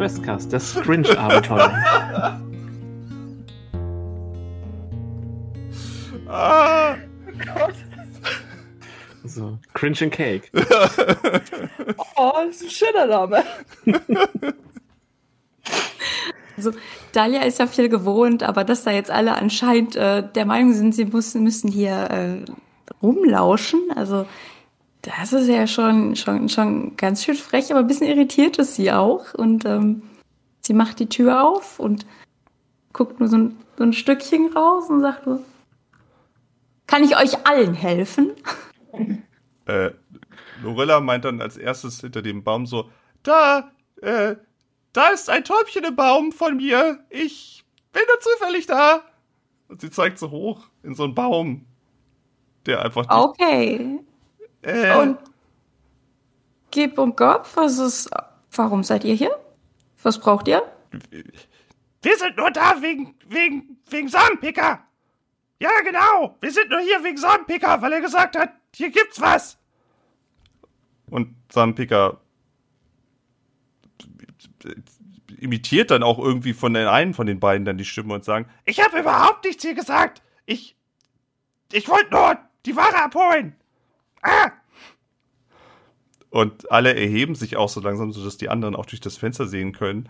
Questcast, das Cringe-Abenteuer. Ah, so, Cringe and Cake. Oh, das ist ein schöner Name. Also, Dalia ist ja viel gewohnt, aber dass da jetzt alle anscheinend äh, der Meinung sind, sie müssen, müssen hier äh, rumlauschen, also das ist ja schon, schon, schon ganz schön frech, aber ein bisschen irritiert ist sie auch. Und ähm, sie macht die Tür auf und guckt nur so ein, so ein Stückchen raus und sagt so, kann ich euch allen helfen? äh, Lorella meint dann als erstes hinter dem Baum so, da, äh, da ist ein Täubchen im Baum von mir. Ich bin nur zufällig da. Und sie zeigt so hoch in so einen Baum, der einfach Okay. Äh, Und Gib und Gob, was ist, warum seid ihr hier? Was braucht ihr? Wir sind nur da wegen, wegen, wegen Samenpicker. Ja, genau. Wir sind nur hier wegen Samenpicker, weil er gesagt hat, hier gibt's was. Und Samenpicker imitiert dann auch irgendwie von den einen von den beiden dann die Stimme und sagen, ich habe überhaupt nichts hier gesagt. Ich, ich wollte nur die Ware abholen. Ah! Und alle erheben sich auch so langsam, sodass die anderen auch durch das Fenster sehen können.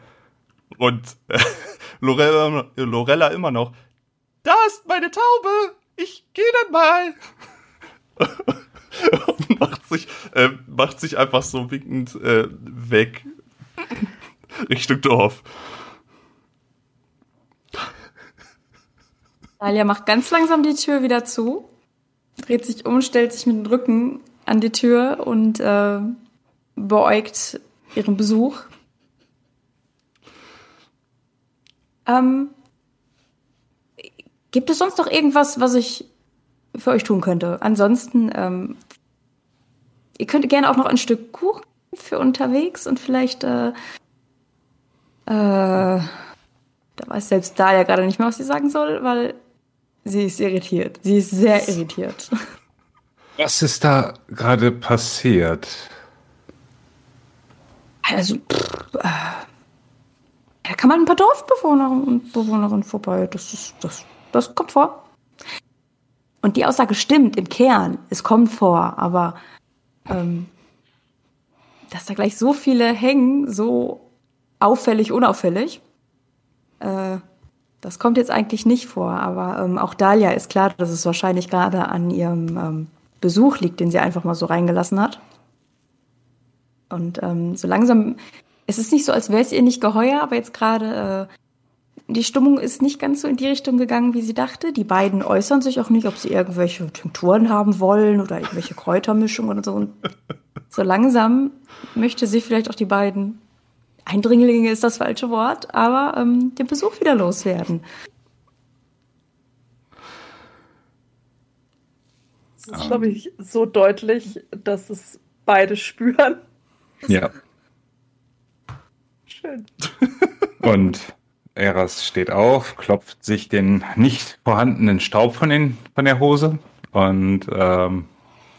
Und äh, Lorella, Lorella immer noch, da ist meine Taube, ich gehe dann mal. Und macht sich, äh, macht sich einfach so winkend äh, weg. Richtung Dorf. Dalia macht ganz langsam die Tür wieder zu, dreht sich um, stellt sich mit dem Rücken an die Tür und äh, beäugt ihren Besuch. Ähm, gibt es sonst noch irgendwas, was ich für euch tun könnte? Ansonsten, ähm, ihr könnt gerne auch noch ein Stück Kuchen für unterwegs und vielleicht, äh, äh, da weiß selbst Dalia gerade nicht mehr, was sie sagen soll, weil sie ist irritiert. Sie ist sehr irritiert. Was ist da gerade passiert? Also, pff, äh, da kann man ein paar Dorfbewohner und Bewohnerinnen vorbei. Das, ist, das, das kommt vor. Und die Aussage stimmt im Kern. Es kommt vor, aber ähm, dass da gleich so viele hängen, so auffällig, unauffällig, äh, das kommt jetzt eigentlich nicht vor. Aber ähm, auch Dalia ist klar, dass es wahrscheinlich gerade an ihrem ähm, Besuch liegt, den sie einfach mal so reingelassen hat. Und ähm, so langsam, es ist nicht so, als wäre es ihr nicht geheuer, aber jetzt gerade, äh, die Stimmung ist nicht ganz so in die Richtung gegangen, wie sie dachte. Die beiden äußern sich auch nicht, ob sie irgendwelche Tinkturen haben wollen oder irgendwelche Kräutermischungen oder so. Und so langsam möchte sie vielleicht auch die beiden Eindringlinge ist das falsche Wort, aber ähm, den Besuch wieder loswerden. Das ist, glaube ich, so deutlich, dass es beide spüren. Ja. Schön. Und Eras steht auf, klopft sich den nicht vorhandenen Staub von, den, von der Hose und ähm,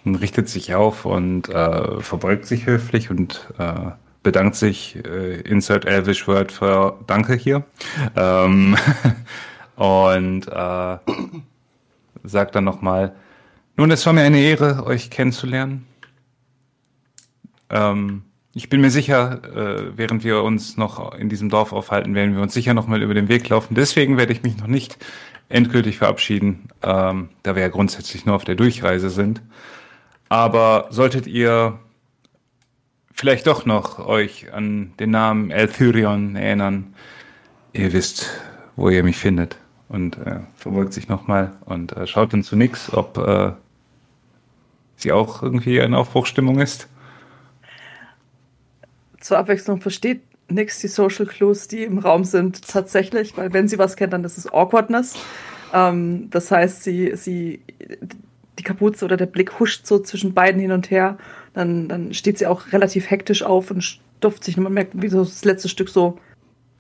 richtet sich auf und äh, verbeugt sich höflich und äh, bedankt sich, äh, insert Elvish Word für Danke hier. Ähm, und äh, sagt dann nochmal, nun, es war mir eine Ehre, euch kennenzulernen. Ähm, ich bin mir sicher, äh, während wir uns noch in diesem Dorf aufhalten, werden wir uns sicher noch mal über den Weg laufen. Deswegen werde ich mich noch nicht endgültig verabschieden, ähm, da wir ja grundsätzlich nur auf der Durchreise sind. Aber solltet ihr vielleicht doch noch euch an den Namen Elthyrion erinnern, ihr wisst, wo ihr mich findet. Und äh, verbeugt sich nochmal und äh, schaut dann zu Nix, ob äh, sie auch irgendwie in Aufbruchstimmung ist. Zur Abwechslung versteht nix die Social Clues, die im Raum sind, tatsächlich, weil wenn sie was kennt, dann ist es Awkwardness. Ähm, das heißt, sie, sie, die Kapuze oder der Blick huscht so zwischen beiden hin und her. Dann, dann steht sie auch relativ hektisch auf und stopft sich. Und man merkt, wie so das letzte Stück so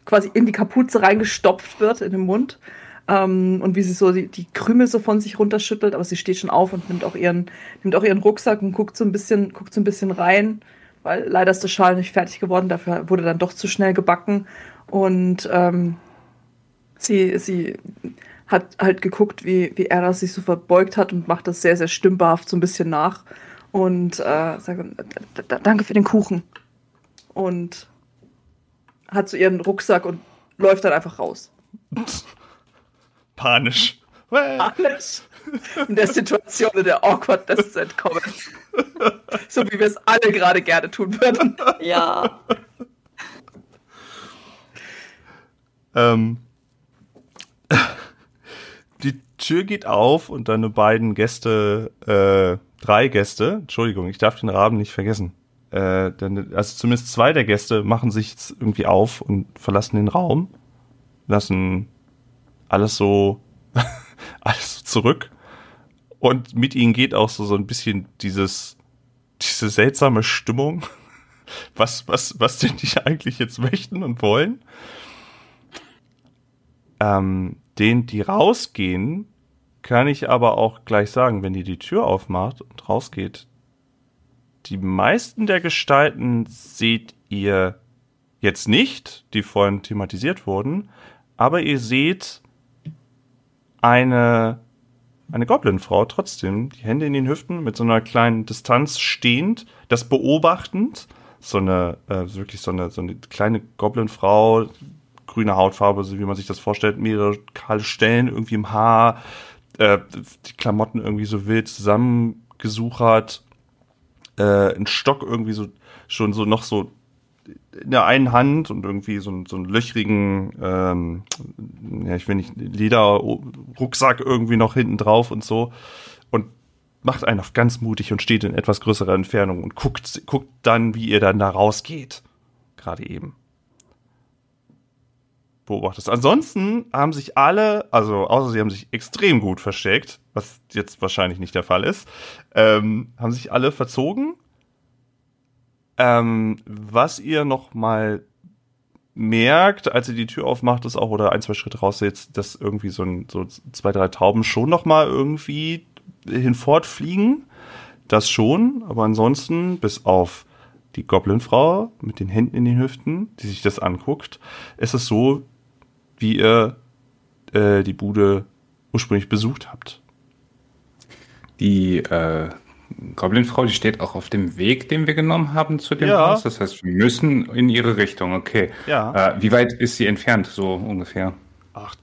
quasi in die Kapuze reingestopft wird in den Mund. Ähm, und wie sie so die, die Krümel so von sich runterschüttelt, aber sie steht schon auf und nimmt auch ihren, nimmt auch ihren Rucksack und guckt so ein bisschen, guckt so ein bisschen rein. weil leider ist der Schal nicht fertig geworden, dafür wurde dann doch zu schnell gebacken. Und ähm, sie, sie hat halt geguckt, wie, wie Era sich so verbeugt hat und macht das sehr, sehr stümperhaft so ein bisschen nach. Und äh, "D- d- danke für den Kuchen. Und hat so ihren Rucksack und läuft dann einfach raus. Panisch. Alles in der Situation, in der Awkwardness entkommen. So wie wir es alle gerade gerne tun würden. Ja. Ähm, die Tür geht auf und deine beiden Gäste, äh, drei Gäste, Entschuldigung, ich darf den Raben nicht vergessen. Äh, denn, also zumindest zwei der Gäste machen sich jetzt irgendwie auf und verlassen den Raum, lassen alles so, alles so zurück. Und mit ihnen geht auch so, so ein bisschen dieses, diese seltsame Stimmung, was, was, was denn die eigentlich jetzt möchten und wollen ähm, denen, die rausgehen, kann ich aber auch gleich sagen, wenn die die Tür aufmacht und rausgeht, die meisten der Gestalten seht ihr jetzt nicht, die vorhin thematisiert wurden, aber ihr seht eine, eine Goblin-Frau trotzdem, die Hände in den Hüften, mit so einer kleinen Distanz stehend, das beobachtend, so eine, äh, wirklich so eine, so eine kleine Goblin-Frau, grüne Hautfarbe, so wie man sich das vorstellt, mehrere kahle Stellen irgendwie im Haar, äh, die Klamotten irgendwie so wild zusammengesuchert, äh, ein Stock irgendwie so schon so noch so in der einen Hand und irgendwie so, einen- so einen löchrigen, ähm, ja, ich will nicht, Lederrucksack irgendwie noch hinten drauf und so und macht einen auf ganz mutig und steht in etwas größerer Entfernung und guckt, guckt dann, wie ihr dann da rausgeht. Gerade eben beobachtest. Ansonsten haben sich alle, also außer sie haben sich extrem gut versteckt, was jetzt wahrscheinlich nicht der Fall ist, ähm, haben sich alle verzogen. Ähm, was ihr noch mal merkt, als ihr die Tür aufmacht, ist auch oder ein zwei Schritte raus jetzt, dass irgendwie so, ein, so zwei drei Tauben schon noch mal irgendwie hinfortfliegen. Das schon, aber ansonsten bis auf die Goblinfrau mit den Händen in den Hüften, die sich das anguckt, ist es so, wie ihr äh, die Bude ursprünglich besucht habt. Die äh, Goblin-Frau, die steht auch auf dem Weg, den wir genommen haben zu dem Ja. Haus. Das heißt, wir müssen in ihre Richtung. Okay. Ja. Äh, wie weit ist sie entfernt, so ungefähr? Ach,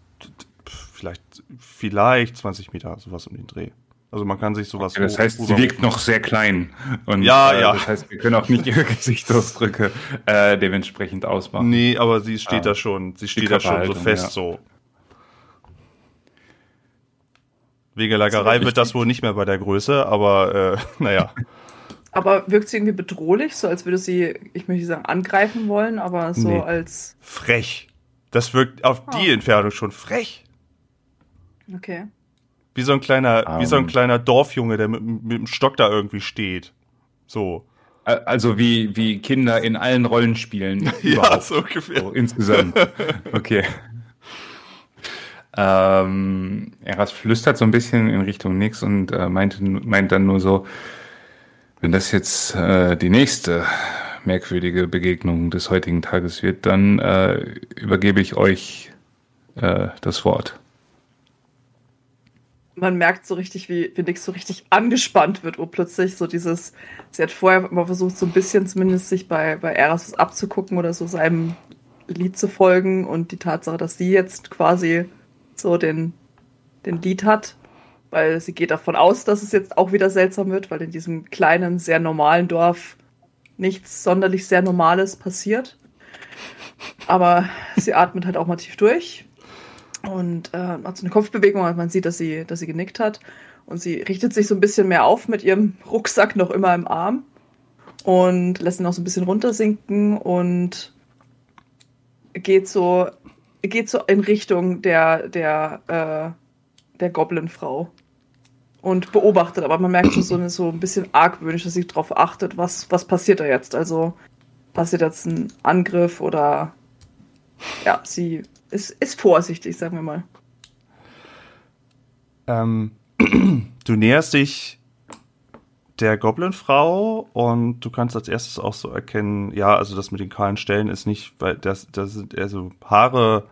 vielleicht, vielleicht 20 Meter, sowas um den Dreh. Also man kann sich sowas. Okay, das heißt, sie wirkt noch sehr klein. Und, Ja, äh, ja. Das heißt, wir können auch nicht ihre Gesichtsausdrücke äh, dementsprechend ausmachen. Nee, aber sie steht Ah. da schon, sie steht da schon so fest ja. so. Wegelagerei wird das wohl nicht mehr bei der Größe, aber äh, naja. Aber wirkt sie irgendwie bedrohlich, so als würde sie, ich möchte sagen, angreifen wollen, aber so Nee. als. Frech. Das wirkt auf die Oh. Entfernung schon frech. Okay. Wie so ein kleiner, wie so ein Ähm. kleiner Dorfjunge, der mit, mit dem Stock da irgendwie steht. So. Also wie, wie Kinder in allen Rollenspielen Ja, so ungefähr. So, insgesamt. Okay. Ähm, Eras flüstert so ein bisschen in Richtung Nix und äh, meint, meint dann nur so, wenn das jetzt äh, die nächste merkwürdige Begegnung des heutigen Tages wird, dann äh, übergebe ich euch äh, das Wort. Man merkt so richtig, wie, wie Nix so richtig angespannt wird, urplötzlich so dieses, sie hat vorher immer versucht, so ein bisschen zumindest sich bei, bei Eras was abzugucken oder so seinem Lied zu folgen und die Tatsache, dass sie jetzt quasi so den, den Lied hat, weil sie geht davon aus, dass es jetzt auch wieder seltsam wird, weil in diesem kleinen, sehr normalen Dorf nichts sonderlich sehr Normales passiert. Aber sie atmet halt auch mal tief durch und äh, macht so eine Kopfbewegung und man sieht, dass sie, dass sie genickt hat. Und sie richtet sich so ein bisschen mehr auf mit ihrem Rucksack noch immer im Arm und lässt ihn auch so ein bisschen runtersinken und geht so, geht so in Richtung der, der, äh, der Goblin-Frau und beobachtet, aber man merkt schon so, so ein bisschen argwöhnisch, dass sie darauf achtet, was, was passiert da jetzt. Also passiert jetzt ein Angriff oder ja, sie ist, ist vorsichtig, sagen wir mal. Ähm, du näherst dich der Goblin-Frau und du kannst als erstes auch so erkennen, ja, also das mit den kahlen Stellen ist nicht, weil das, das sind so Haare,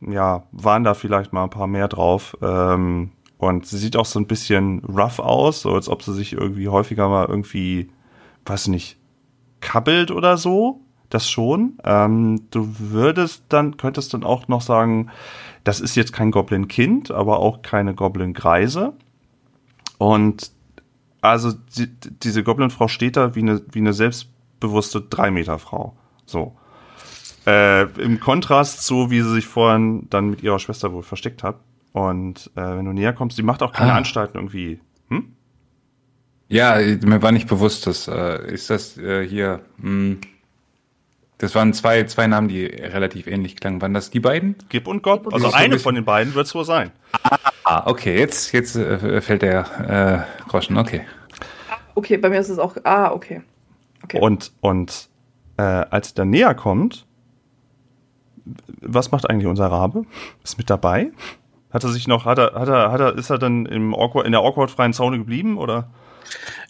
ja, waren da vielleicht mal ein paar mehr drauf. Ähm, und sie sieht auch so ein bisschen rough aus, so als ob sie sich irgendwie häufiger mal irgendwie, weiß nicht, kabbelt oder so. Das schon. Ähm, du würdest dann, könntest dann auch noch sagen, das ist jetzt kein Goblin-Kind, aber auch keine Goblin-Greise. Und also die, diese Goblin-Frau steht da wie eine, wie eine selbstbewusste Drei-Meter-Frau. So. Äh, Im Kontrast zu, wie sie sich vorhin dann mit ihrer Schwester wohl versteckt hat. Und äh, wenn du näher kommst, sie macht auch keine Ah. Anstalten irgendwie. Hm? Ja, mir war nicht bewusst, dass äh, ist das äh, hier. Mh, das waren zwei, zwei Namen, die relativ ähnlich klangen. Waren das die beiden? Gib und Gob. Also eine von den beiden wird es wohl sein. Ah, okay, jetzt, jetzt äh, fällt der äh, Groschen. Okay. Okay, bei mir ist es auch. Ah, okay. Okay. Und, und äh, als sie dann näher kommt, was macht eigentlich unser Rabe? Ist mit dabei? Hat er sich noch, hat er, hat er, hat er, ist er dann im awkward, in der awkward-freien Zone geblieben oder?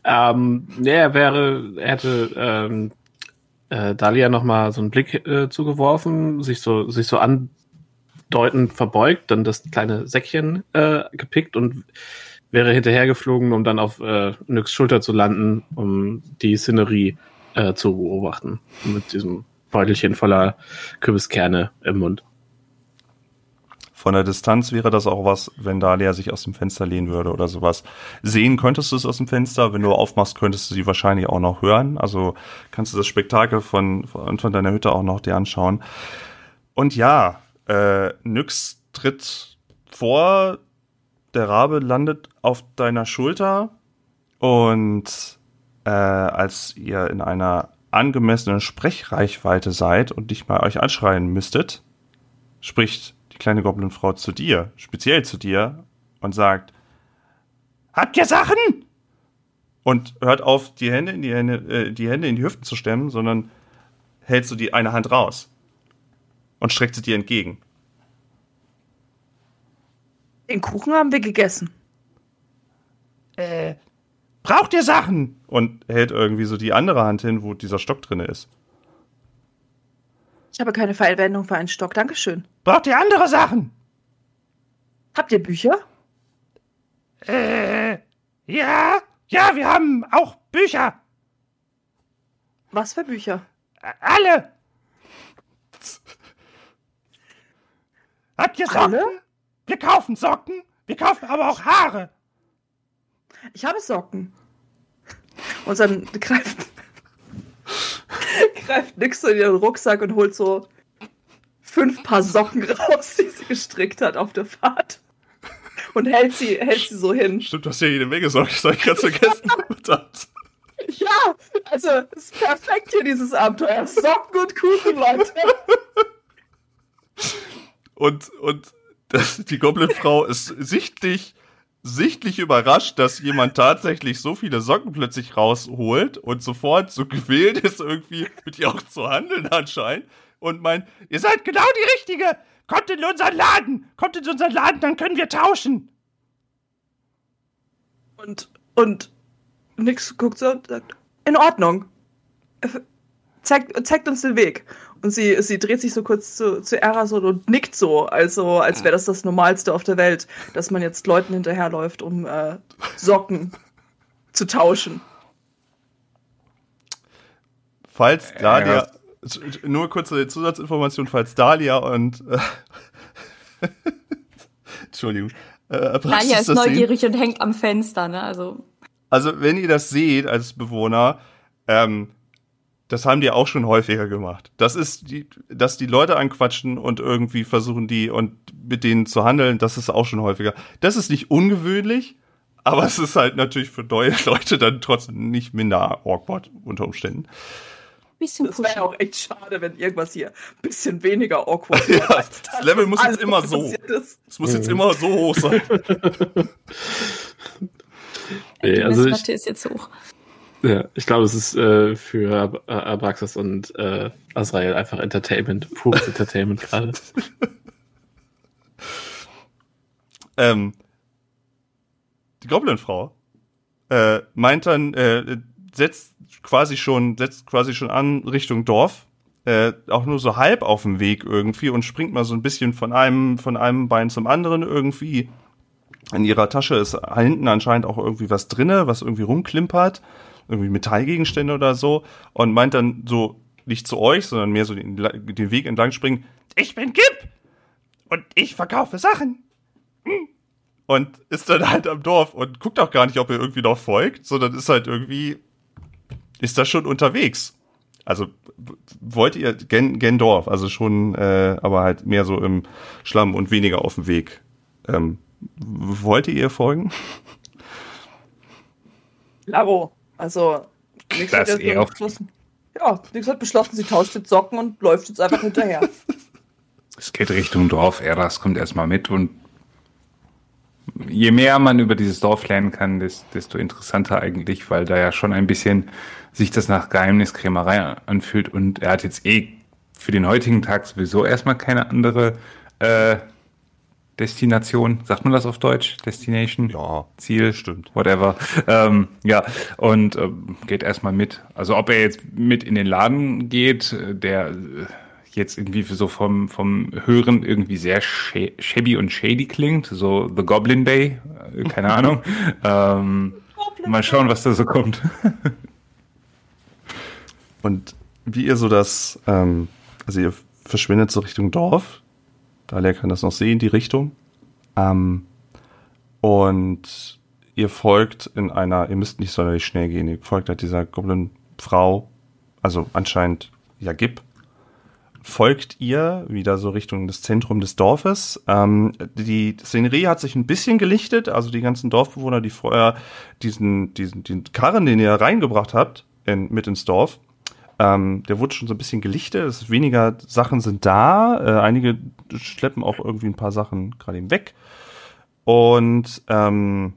Ähm, ja, er wäre, er hätte ähm, äh, Dalia noch mal so einen Blick äh, zugeworfen, sich so, sich so andeutend verbeugt, dann das kleine Säckchen äh, gepickt und wäre hinterhergeflogen, um dann auf äh, Nyx Schulter zu landen, um die Szenerie äh, zu beobachten. Mit diesem Beutelchen voller Kürbiskerne im Mund. Von der Distanz wäre das auch was, wenn Dalia sich aus dem Fenster lehnen würde oder sowas. Sehen könntest du es aus dem Fenster, wenn du aufmachst, könntest du sie wahrscheinlich auch noch hören. Also kannst du das Spektakel von, von, von deiner Hütte auch noch dir anschauen. Und ja, äh, Nyx tritt vor, der Rabe landet auf deiner Schulter und äh, als ihr in einer angemessenen Sprechreichweite seid und nicht mal euch anschreien müsstet, spricht kleine Goblinfrau zu dir, speziell zu dir, und sagt, Habt ihr Sachen? Und hört auf, die Hände in die Hände, äh, die Hände in die Hüften zu stemmen, sondern hältst du die eine Hand raus und streckt sie dir entgegen. Den Kuchen haben wir gegessen. Äh, braucht ihr Sachen? Und hält irgendwie so die andere Hand hin, wo dieser Stock drinne ist. Habe keine Verwendung für einen Stock. Dankeschön. Braucht ihr andere Sachen? Habt ihr Bücher? Äh, ja, ja, wir haben auch Bücher. Was für Bücher? Alle. Habt ihr Socken? Alle? Wir kaufen Socken. Wir kaufen aber auch Haare. Ich habe Socken. Und dann greift, greift Nix so in ihren Rucksack und holt so fünf Paar Socken raus, die sie gestrickt hat auf der Fahrt. Und hält sie, hält sie so hin. Stimmt, du hast ja jede Menge Socken. Das hab ich ganz vergessen. Ja, also ist perfekt hier dieses Abenteuer. Socken und Kuchen, Leute. Und, und das, die Goblinfrau ist sichtlich, sichtlich überrascht, dass jemand tatsächlich so viele Socken plötzlich rausholt und sofort so gewählt ist, irgendwie mit ihr auch zu handeln anscheinend. Und meint, ihr seid genau die Richtige. Kommt in unseren Laden. Kommt in unseren Laden, dann können wir tauschen. Und, und Nix guckt so und sagt, in Ordnung. Zeigt, zeigt uns den Weg. Und sie, sie dreht sich so kurz zu, zu Erason und nickt so, also als wäre das das Normalste auf der Welt, dass man jetzt Leuten hinterherläuft, um äh, Socken zu tauschen. Falls Dalia, ja. nur kurze Zusatzinformation, falls Dalia und, äh, Entschuldigung, äh, Tanja ist das sehen, neugierig und hängt am Fenster, ne? Also, Also, wenn ihr das seht als Bewohner, ähm, das haben die auch schon häufiger gemacht. Das ist die, dass die Leute anquatschen und irgendwie versuchen, die und mit denen zu handeln, das ist auch schon häufiger. Das ist nicht ungewöhnlich, aber es ist halt natürlich für neue Leute dann trotzdem nicht minder awkward unter Umständen. bisschen Das wäre auch echt schade, wenn irgendwas hier ein bisschen weniger awkward Ja, wäre. als das Level was muss jetzt immer so. Es muss jetzt immer so hoch sein. Nee, Die also ich, ist jetzt hoch. Ja, ich glaube, es ist äh, für Ab Abraxas und äh, Azrael einfach Entertainment, pures Entertainment gerade. ähm, die Goblinfrau äh, meint dann, äh, setzt quasi schon, setzt quasi schon an Richtung Dorf. Äh, auch nur so halb auf dem Weg irgendwie und springt mal so ein bisschen von einem, von einem Bein zum anderen irgendwie. In ihrer Tasche ist hinten anscheinend auch irgendwie was drinne, was irgendwie rumklimpert. Irgendwie Metallgegenstände oder so. Und meint dann so, nicht zu euch, sondern mehr so den, den Weg entlang springen. Ich bin Gip! Und ich verkaufe Sachen. Hm. Und ist dann halt am Dorf und guckt auch gar nicht, ob ihr irgendwie noch folgt, sondern ist halt irgendwie, ist da schon unterwegs. Also wollt ihr gen, Dorf, also schon, äh, aber halt mehr so im Schlamm und weniger auf dem Weg. Ähm, wollt ihr ihr folgen? Laro, also nix das hat eh beschlossen. Ja, Nix hat beschlossen, sie tauscht jetzt Socken und läuft jetzt einfach hinterher. Es geht Richtung Dorf, Eras kommt erstmal mit und je mehr man über dieses Dorf lernen kann, desto interessanter eigentlich, weil da ja schon ein bisschen sich das nach Geheimniskrämerei anfühlt und er hat jetzt eh für den heutigen Tag sowieso erstmal keine andere äh, Destination, sagt man das auf Deutsch? Destination? Ja. Ziel? Stimmt. Whatever. Ähm, ja, und ähm, geht erstmal mit. Also ob er jetzt mit in den Laden geht, der jetzt irgendwie so vom, vom Hören irgendwie sehr shabby und shady klingt, so The Goblin Bay, äh, keine Ahnung. ähm, mal schauen, was da so kommt. und wie ihr so das, ähm, also ihr verschwindet so Richtung Dorf, Dalia kann das noch sehen, die Richtung. Ähm, und ihr folgt in einer, ihr müsst nicht sonderlich schnell gehen, ihr folgt halt dieser Goblin-Frau, also anscheinend ja Gib, folgt ihr wieder so Richtung das Zentrum des Dorfes. Ähm, die Szenerie hat sich ein bisschen gelichtet, also die ganzen Dorfbewohner, die vorher diesen, diesen, den Karren, den ihr reingebracht habt, in, mit ins Dorf, ähm, der wurde schon so ein bisschen gelichtet. Es weniger Sachen sind da. Äh, einige schleppen auch irgendwie ein paar Sachen gerade eben weg. Und ähm,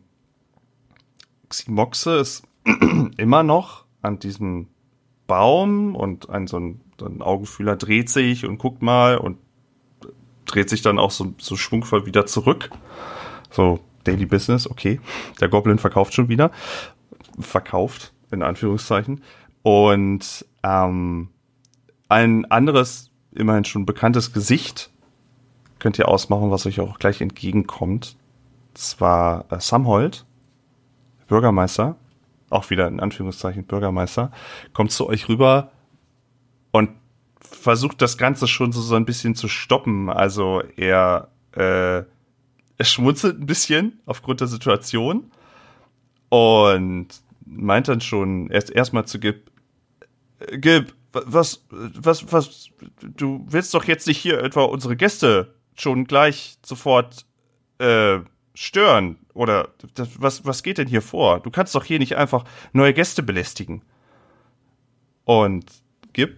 Ximoxe ist immer noch an diesem Baum und ein so ein ein Augenfühler dreht sich und guckt mal und dreht sich dann auch so, so schwungvoll wieder zurück. So, Daily Business, okay. Der Goblin verkauft schon wieder. Verkauft, in Anführungszeichen. Und ähm, ein anderes, immerhin schon bekanntes Gesicht könnt ihr ausmachen, was euch auch gleich entgegenkommt. Zwar äh, Samhold, Bürgermeister, auch wieder in Anführungszeichen Bürgermeister, kommt zu euch rüber und versucht das Ganze schon so, so ein bisschen zu stoppen. Also er, äh, er schmunzelt ein bisschen aufgrund der Situation und meint dann schon erst erstmal zu Gib, Gib, was, was, was, du willst doch jetzt nicht hier etwa unsere Gäste schon gleich sofort äh, stören oder das, was, was geht denn hier vor? Du kannst doch hier nicht einfach neue Gäste belästigen. Und Gib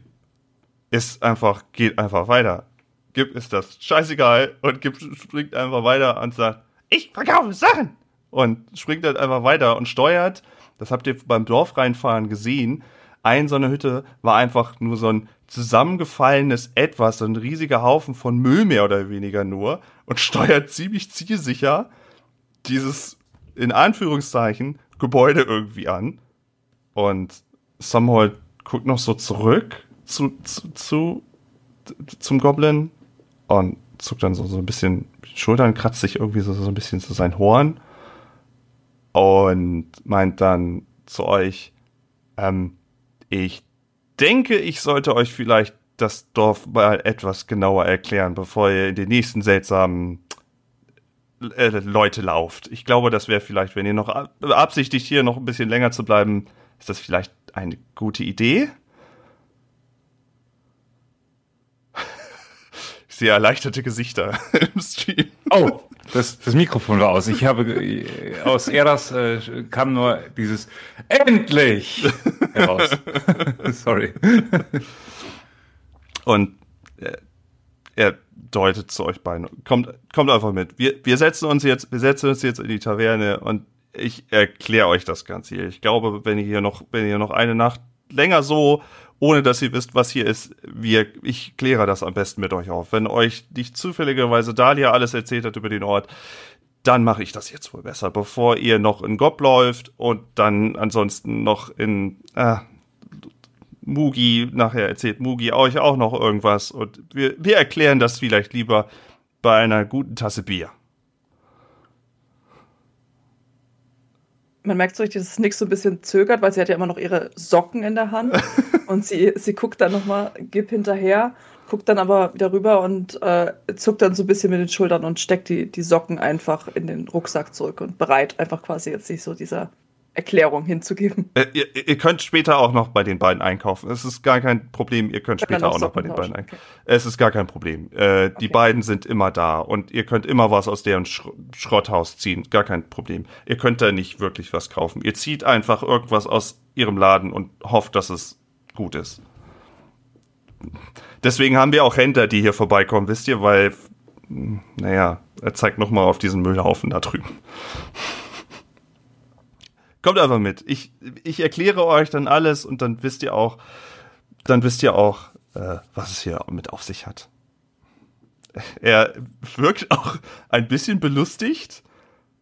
ist einfach, geht einfach weiter. Gib ist das scheißegal und Gib springt einfach weiter und sagt, ich verkaufe Sachen! Und springt dann einfach weiter und steuert. Das habt ihr beim Dorf reinfahren gesehen. Ein so eine Hütte war einfach nur so ein zusammengefallenes Etwas, so ein riesiger Haufen von Müll mehr oder weniger nur und steuert ziemlich zielsicher dieses, in Anführungszeichen, Gebäude irgendwie an. Und Samhold guckt noch so zurück zu, zu, zu zum Goblin und zuckt dann so, so ein bisschen Schultern, kratzt sich irgendwie so, so ein bisschen zu sein Horn und meint dann zu euch, ähm, ich denke, ich sollte euch vielleicht das Dorf mal etwas genauer erklären, bevor ihr in den nächsten seltsamen äh, Leute lauft. Ich glaube, das wäre vielleicht, wenn ihr noch absichtigt, hier noch ein bisschen länger zu bleiben, ist das vielleicht eine gute Idee. sehr erleichterte Gesichter im Stream. Oh, das, das Mikrofon war aus. Ich habe aus Eras äh, kam nur dieses Endlich heraus. Sorry. Und äh, er deutet zu euch beiden. Kommt, kommt einfach mit. Wir, wir setzen uns jetzt, wir setzen uns jetzt in die Taverne und ich erkläre euch das Ganze hier. Ich glaube, wenn ihr hier noch, wenn ihr noch eine Nacht länger so ohne dass ihr wisst, was hier ist. Wir, ich kläre das am besten mit euch auf. Wenn euch nicht zufälligerweise Dalia alles erzählt hat über den Ort, dann mache ich das jetzt wohl besser, bevor ihr noch in Gob läuft und dann ansonsten noch in äh, Mugi, nachher erzählt Mugi euch auch noch irgendwas und wir, wir erklären das vielleicht lieber bei einer guten Tasse Bier. Man merkt so richtig, dass Nix so ein bisschen zögert, weil sie hat ja immer noch ihre Socken in der Hand. und sie, sie guckt dann nochmal, gib hinterher, guckt dann aber wieder rüber und äh, zuckt dann so ein bisschen mit den Schultern und steckt die, die Socken einfach in den Rucksack zurück und bereit, einfach quasi jetzt sich so dieser Erklärung hinzugeben. Äh, ihr, ihr, könnt später auch noch bei den beiden einkaufen. Es ist gar kein Problem. Ihr könnt später auch noch bei den beiden einkaufen. Okay. Es ist gar kein Problem. Äh, die okay. beiden sind immer da und ihr könnt immer was aus deren Sch Schrotthaus ziehen. Gar kein Problem. Ihr könnt da nicht wirklich was kaufen. Ihr zieht einfach irgendwas aus ihrem Laden und hofft, dass es gut ist. Deswegen haben wir auch Händler, die hier vorbeikommen, wisst ihr, weil, naja, er zeigt nochmal auf diesen Müllhaufen da drüben. Kommt einfach mit. Ich, ich erkläre euch dann alles und dann wisst ihr auch, dann wisst ihr auch, äh, was es hier mit auf sich hat. Er wirkt auch ein bisschen belustigt,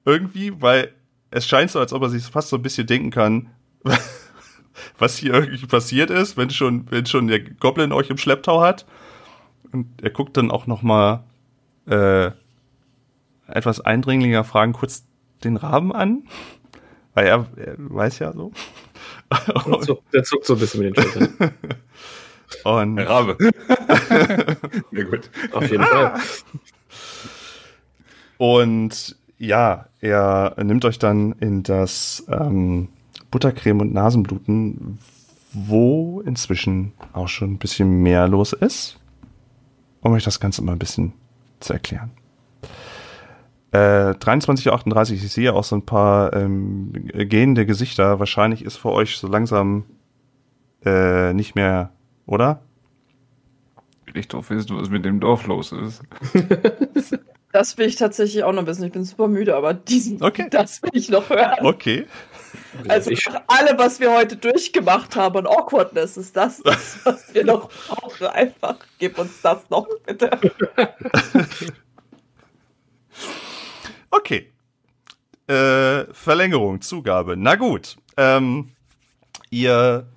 irgendwie, weil es scheint so, als ob er sich fast so ein bisschen denken kann, was hier irgendwie passiert ist, wenn schon, wenn schon der Goblin euch im Schlepptau hat. Und er guckt dann auch noch mal äh, etwas eindringlicher Fragen kurz den Raben an. Weil er, er weiß ja so. Der zuckt, der zuckt so ein bisschen mit den Schultern. Und Der Rabe. ja, gut. Auf jeden Fall. Und ja, er nimmt euch dann in das ähm, Buttercreme und Nasenbluten, wo inzwischen auch schon ein bisschen mehr los ist, um euch das Ganze mal ein bisschen zu erklären. 23.38 ich sehe auch so ein paar ähm, gehende Gesichter. Wahrscheinlich ist für euch so langsam äh, nicht mehr, oder? Ich doch wissen, was mit dem Dorf los ist. das will ich tatsächlich auch noch wissen. Ich bin super müde, aber diesen, okay. das will ich noch hören. Okay. Also ich, alle, was wir heute durchgemacht haben und Awkwardness, ist das, das was wir noch brauchen. Einfach, gib uns das noch, bitte. Okay. Äh, Verlängerung, Zugabe. Na gut. Ähm, ihr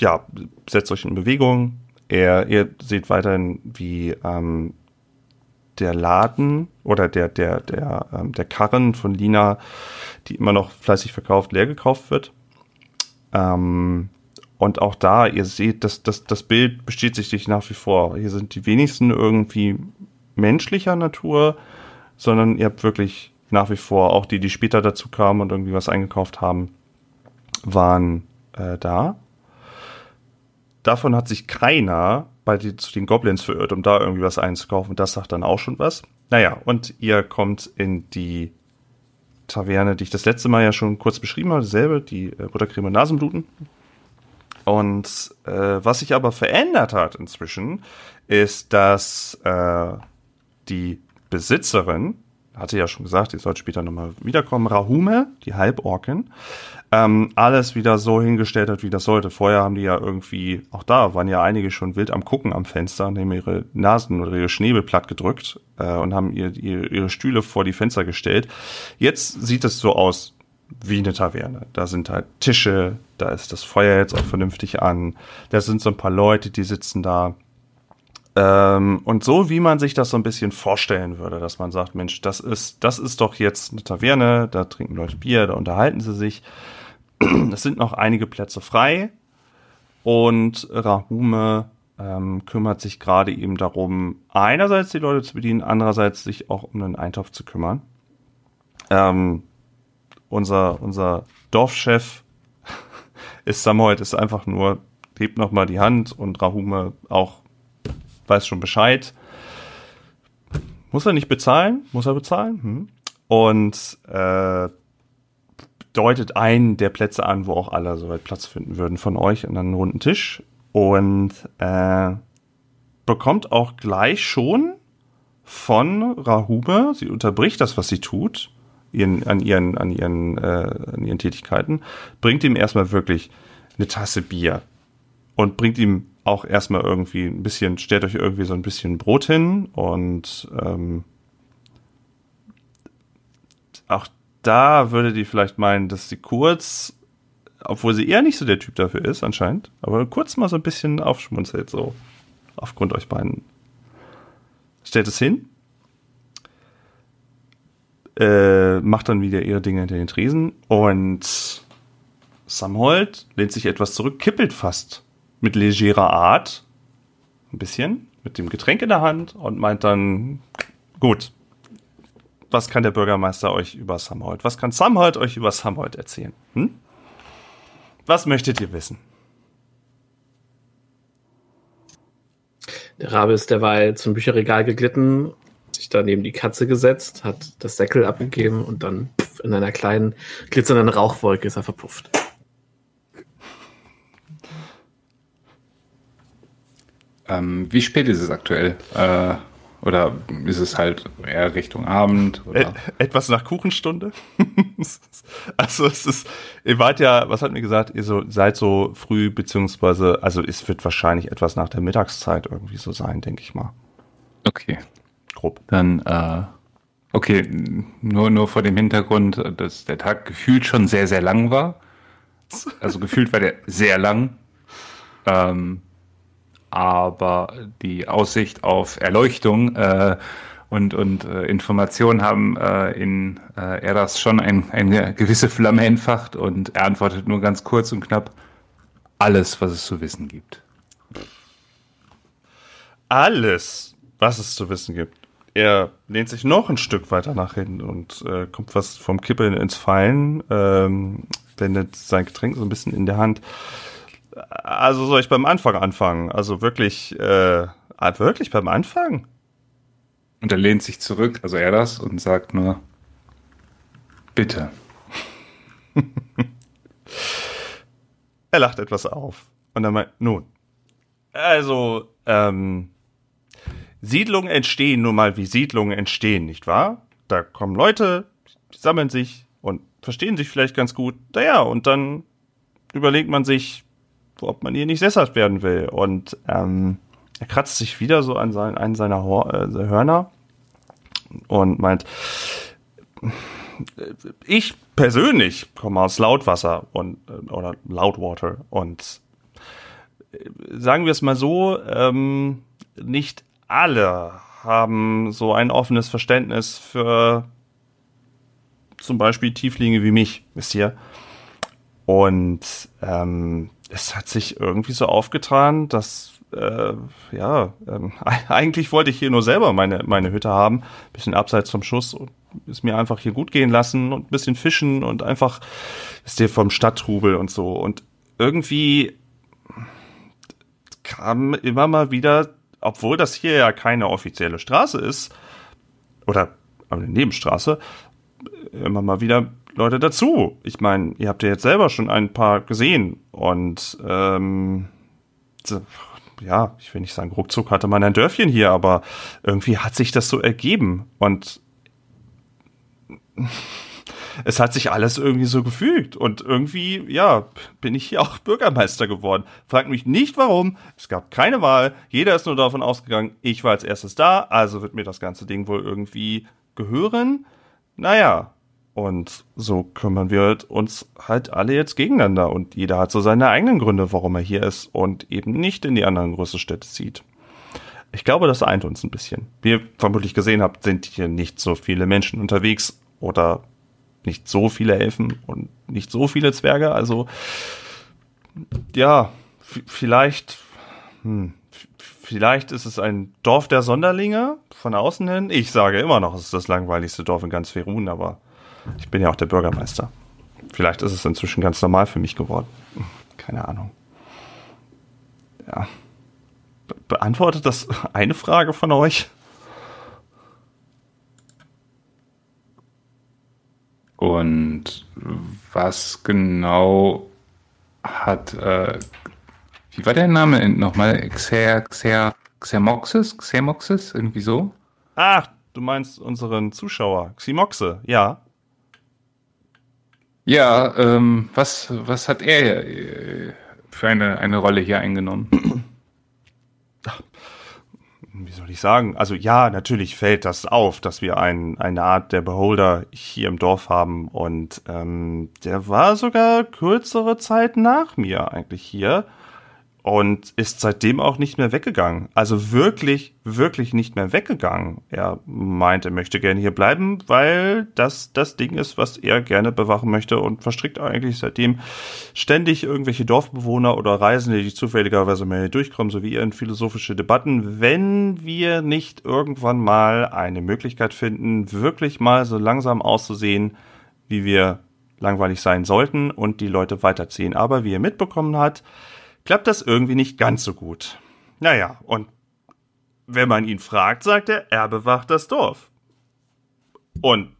ja, setzt euch in Bewegung. Ihr, ihr seht weiterhin, wie ähm, der Laden oder der, der, der, ähm, der Karren von Lina, die immer noch fleißig verkauft, leer gekauft wird. Ähm, und auch da, ihr seht, dass das, das Bild besteht sich nach wie vor. Hier sind die wenigsten irgendwie menschlicher Natur sondern ihr habt wirklich nach wie vor, auch die, die später dazu kamen und irgendwie was eingekauft haben, waren äh, da. Davon hat sich keiner bei die, zu den Goblins verirrt, um da irgendwie was einzukaufen. Das sagt dann auch schon was. Naja, und ihr kommt in die Taverne, die ich das letzte Mal ja schon kurz beschrieben habe, dasselbe, die äh, Buttercreme und Nasenbluten. Und äh, was sich aber verändert hat inzwischen, ist, dass äh, die Besitzerin, hatte ja schon gesagt, die soll später nochmal wiederkommen, Rahume, die Halborkin, ähm, alles wieder so hingestellt hat, wie das sollte. Vorher haben die ja irgendwie, auch da waren ja einige schon wild am Gucken am Fenster und haben ihre Nasen oder ihre Schnäbel platt gedrückt äh, und haben ihr, ihr, ihre Stühle vor die Fenster gestellt. Jetzt sieht es so aus wie eine Taverne. Da sind halt Tische, da ist das Feuer jetzt auch vernünftig an, da sind so ein paar Leute, die sitzen da. Ähm, und so wie man sich das so ein bisschen vorstellen würde, dass man sagt, Mensch, das ist, das ist doch jetzt eine Taverne, da trinken Leute Bier, da unterhalten sie sich. Es sind noch einige Plätze frei. Und Rahume ähm, kümmert sich gerade eben darum, einerseits die Leute zu bedienen, andererseits sich auch um den Eintopf zu kümmern. Ähm, unser, unser Dorfchef ist Samoid, ist einfach nur, hebt nochmal die Hand und Rahume auch weiß schon Bescheid. Muss er nicht bezahlen? Muss er bezahlen? Hm. Und äh, deutet einen der Plätze an, wo auch alle soweit Platz finden würden von euch an einem runden Tisch. Und äh, bekommt auch gleich schon von Rahube, sie unterbricht das, was sie tut, ihren, an, ihren, an, ihren, äh, an ihren Tätigkeiten, bringt ihm erstmal wirklich eine Tasse Bier und bringt ihm auch erstmal irgendwie ein bisschen, stellt euch irgendwie so ein bisschen Brot hin und ähm, da würdet ihr vielleicht meinen, dass sie kurz, obwohl sie eher nicht so der Typ dafür ist, anscheinend, aber kurz mal so ein bisschen aufschmunzelt, so aufgrund euch beiden. Stellt es hin, äh, macht dann wieder ihre Dinge hinter den Tresen und Samhold lehnt sich etwas zurück, kippelt fast mit legerer Art, ein bisschen, mit dem Getränk in der Hand und meint dann, gut, was kann der Bürgermeister euch über Samhold, was kann Samhold euch über Samhold erzählen? Hm? Was möchtet ihr wissen? Der Rabe ist derweil zum Bücherregal geglitten, sich da neben die Katze gesetzt, hat das Säckel abgegeben und dann in einer kleinen glitzernden Rauchwolke ist er verpufft. Ähm, wie spät ist es aktuell? Äh, oder ist es halt eher Richtung Abend? Et etwas nach Kuchenstunde. also es ist, ihr wart ja, was hat mir gesagt, ihr so, seid so früh, beziehungsweise, also es wird wahrscheinlich etwas nach der Mittagszeit irgendwie so sein, denke ich mal. Okay, Grob. dann, äh, okay, nur, nur vor dem Hintergrund, dass der Tag gefühlt schon sehr, sehr lang war. Also gefühlt war der sehr lang. Ähm, aber die Aussicht auf Erleuchtung äh, und, und äh, Information haben äh, in äh, Eras schon ein, eine gewisse Flamme entfacht und er antwortet nur ganz kurz und knapp alles, was es zu wissen gibt. Alles, was es zu wissen gibt. Er lehnt sich noch ein Stück weiter nach hinten und äh, kommt fast vom Kippeln ins Fallen, ähm, wendet sein Getränk so ein bisschen in der Hand. Also soll ich beim Anfang anfangen? Also wirklich, äh, ah, wirklich beim Anfang? Und er lehnt sich zurück, also er das, und sagt nur, bitte. Er lacht etwas auf. Und dann meint, nun, also, ähm, Siedlungen entstehen nun mal, wie Siedlungen entstehen, nicht wahr? Da kommen Leute, die sammeln sich und verstehen sich vielleicht ganz gut. Naja, und dann überlegt man sich, ob man hier nicht sesshaft werden will. Und ähm, er kratzt sich wieder so an sein, einen seiner Hor äh, Hörner und meint, ich persönlich komme aus Lautwasser und äh, oder Loudwater und äh, sagen wir es mal so, ähm, nicht alle haben so ein offenes Verständnis für zum Beispiel Tieflinge wie mich, wisst ihr. Und ähm, es hat sich irgendwie so aufgetan, dass äh, ja, ähm, eigentlich wollte ich hier nur selber meine, meine Hütte haben, bisschen abseits vom Schuss und es mir einfach hier gut gehen lassen und bisschen fischen und einfach ist dir vom Stadttrubel und so. Und irgendwie kam immer mal wieder, obwohl das hier ja keine offizielle Straße ist, oder eine Nebenstraße, immer mal wieder Leute dazu. Ich meine, ihr habt ja jetzt selber schon ein paar gesehen und ähm, ja, ich will nicht sagen, ruckzuck hatte man ein Dörfchen hier, aber irgendwie hat sich das so ergeben und es hat sich alles irgendwie so gefügt und irgendwie, ja, bin ich hier auch Bürgermeister geworden. Fragt mich nicht warum, es gab keine Wahl, jeder ist nur davon ausgegangen, ich war als erstes da, also wird mir das ganze Ding wohl irgendwie gehören. Naja, und so kümmern wir uns halt alle jetzt gegeneinander und jeder hat so seine eigenen Gründe, warum er hier ist und eben nicht in die anderen größeren Städte zieht. Ich glaube, das eint uns ein bisschen. Wie ihr vermutlich gesehen habt, sind hier nicht so viele Menschen unterwegs oder nicht so viele Elfen und nicht so viele Zwerge. Also ja, vielleicht, hm, vielleicht ist es ein Dorf der Sonderlinge von außen hin. Ich sage immer noch, es ist das langweiligste Dorf in ganz Ferun, aber ich bin ja auch der Bürgermeister. Vielleicht ist es inzwischen ganz normal für mich geworden. Keine Ahnung. Ja. Be beantwortet das eine Frage von euch? Und was genau hat, äh, wie war der Name nochmal? Xer, Xer, Xermoxis? Xermoxis? Irgendwie so? Ach, du meinst unseren Zuschauer, Ximoxe, ja. Ja, ähm, was, was hat er äh, für eine, eine Rolle hier eingenommen? wie soll ich sagen? Also ja, natürlich fällt das auf, dass wir ein, eine Art der Beholder hier im Dorf haben und ähm, der war sogar kürzere Zeit nach mir eigentlich hier und ist seitdem auch nicht mehr weggegangen. Also wirklich, wirklich nicht mehr weggegangen. Er meint, er möchte gerne hier bleiben, weil das das Ding ist, was er gerne bewachen möchte und verstrickt eigentlich seitdem ständig irgendwelche Dorfbewohner oder Reisende, die zufälligerweise hier durchkommen, so wie ihr in philosophische Debatten, wenn wir nicht irgendwann mal eine Möglichkeit finden, wirklich mal so langsam auszusehen, wie wir langweilig sein sollten und die Leute weiterziehen. Aber wie ihr mitbekommen habt, klappt das irgendwie nicht ganz so gut. Naja, und wenn man ihn fragt, sagt er, er bewacht das Dorf. Und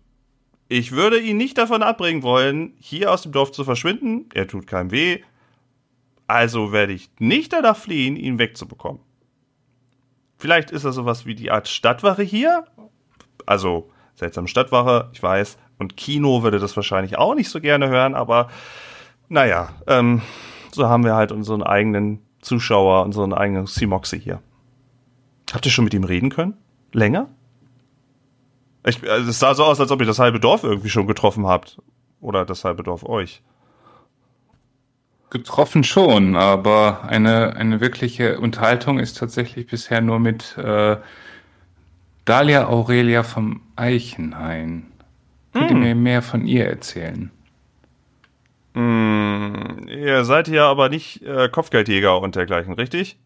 ich würde ihn nicht davon abbringen wollen, hier aus dem Dorf zu verschwinden. Er tut keinem weh. Also werde ich nicht danach fliehen, ihn wegzubekommen. Vielleicht ist er sowas wie die Art Stadtwache hier. Also seltsame Stadtwache, ich weiß. Und Kino würde das wahrscheinlich auch nicht so gerne hören, aber naja, ähm, so haben wir halt unseren eigenen Zuschauer, unseren eigenen Simoxe hier. Habt ihr schon mit ihm reden können? Länger? Ich, also es sah so aus, als ob ihr das halbe Dorf irgendwie schon getroffen habt. Oder das halbe Dorf euch. Getroffen schon, aber eine, eine wirkliche Unterhaltung ist tatsächlich bisher nur mit äh, Dalia Aurelia vom Eichenhain. Könnt ihr Hm. mir mehr von ihr erzählen? Hm, ihr seid ja aber nicht äh, Kopfgeldjäger und dergleichen, richtig?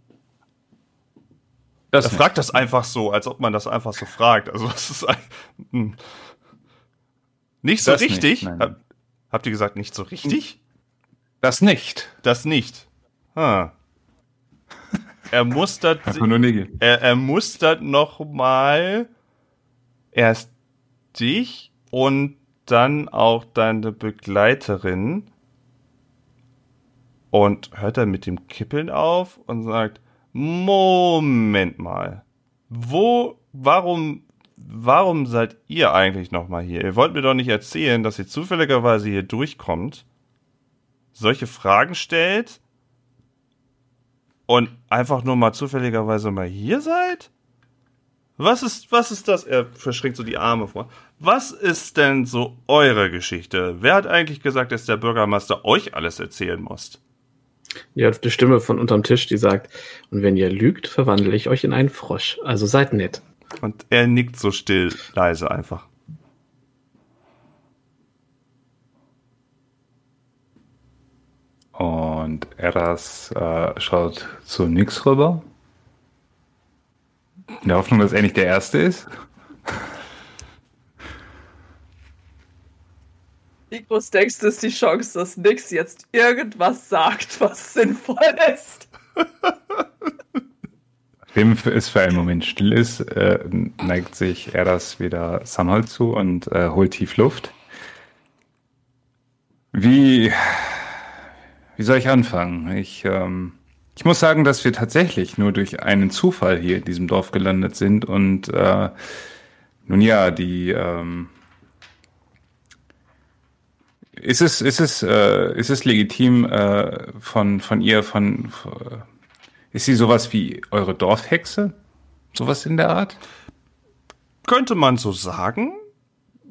Das Er fragt das einfach so, als ob man das einfach so fragt. Also das ist ein, hm. nicht so Das nicht, richtig. nein. Hab, habt ihr gesagt nicht so richtig? Das nicht. Das nicht. Ha. Er mustert, er, er mustert noch mal erst dich und dann auch deine Begleiterin und hört dann mit dem Kippeln auf und sagt, Moment mal, wo, warum, warum seid ihr eigentlich noch mal hier? Ihr wollt mir doch nicht erzählen, dass ihr zufälligerweise hier durchkommt, solche Fragen stellt und einfach nur mal zufälligerweise mal hier seid? Was ist, was ist das? Er verschränkt so die Arme vor. Was ist denn so eure Geschichte? Wer hat eigentlich gesagt, dass der Bürgermeister euch alles erzählen muss? Ihr hört die Stimme von unterm Tisch, die sagt, und wenn ihr lügt, verwandle ich euch in einen Frosch. Also seid nett. Und er nickt so still, leise einfach. Und Eras äh, schaut zu Nix rüber. In der Hoffnung, dass er nicht der Erste ist. Wie denkst du, ist die Chance, dass Nix jetzt irgendwas sagt, was sinnvoll ist? Nachdem es für einen Moment still ist, äh, neigt sich Eras wieder Sanhold zu und äh, holt tief Luft. Wie, wie soll ich anfangen? Ich, ähm, ich muss sagen, dass wir tatsächlich nur durch einen Zufall hier in diesem Dorf gelandet sind und äh, nun ja, die ähm, ist es, ist es, äh, ist es legitim äh, von, von ihr, von, von ist sie sowas wie eure Dorfhexe? Sowas in der Art? Könnte man so sagen?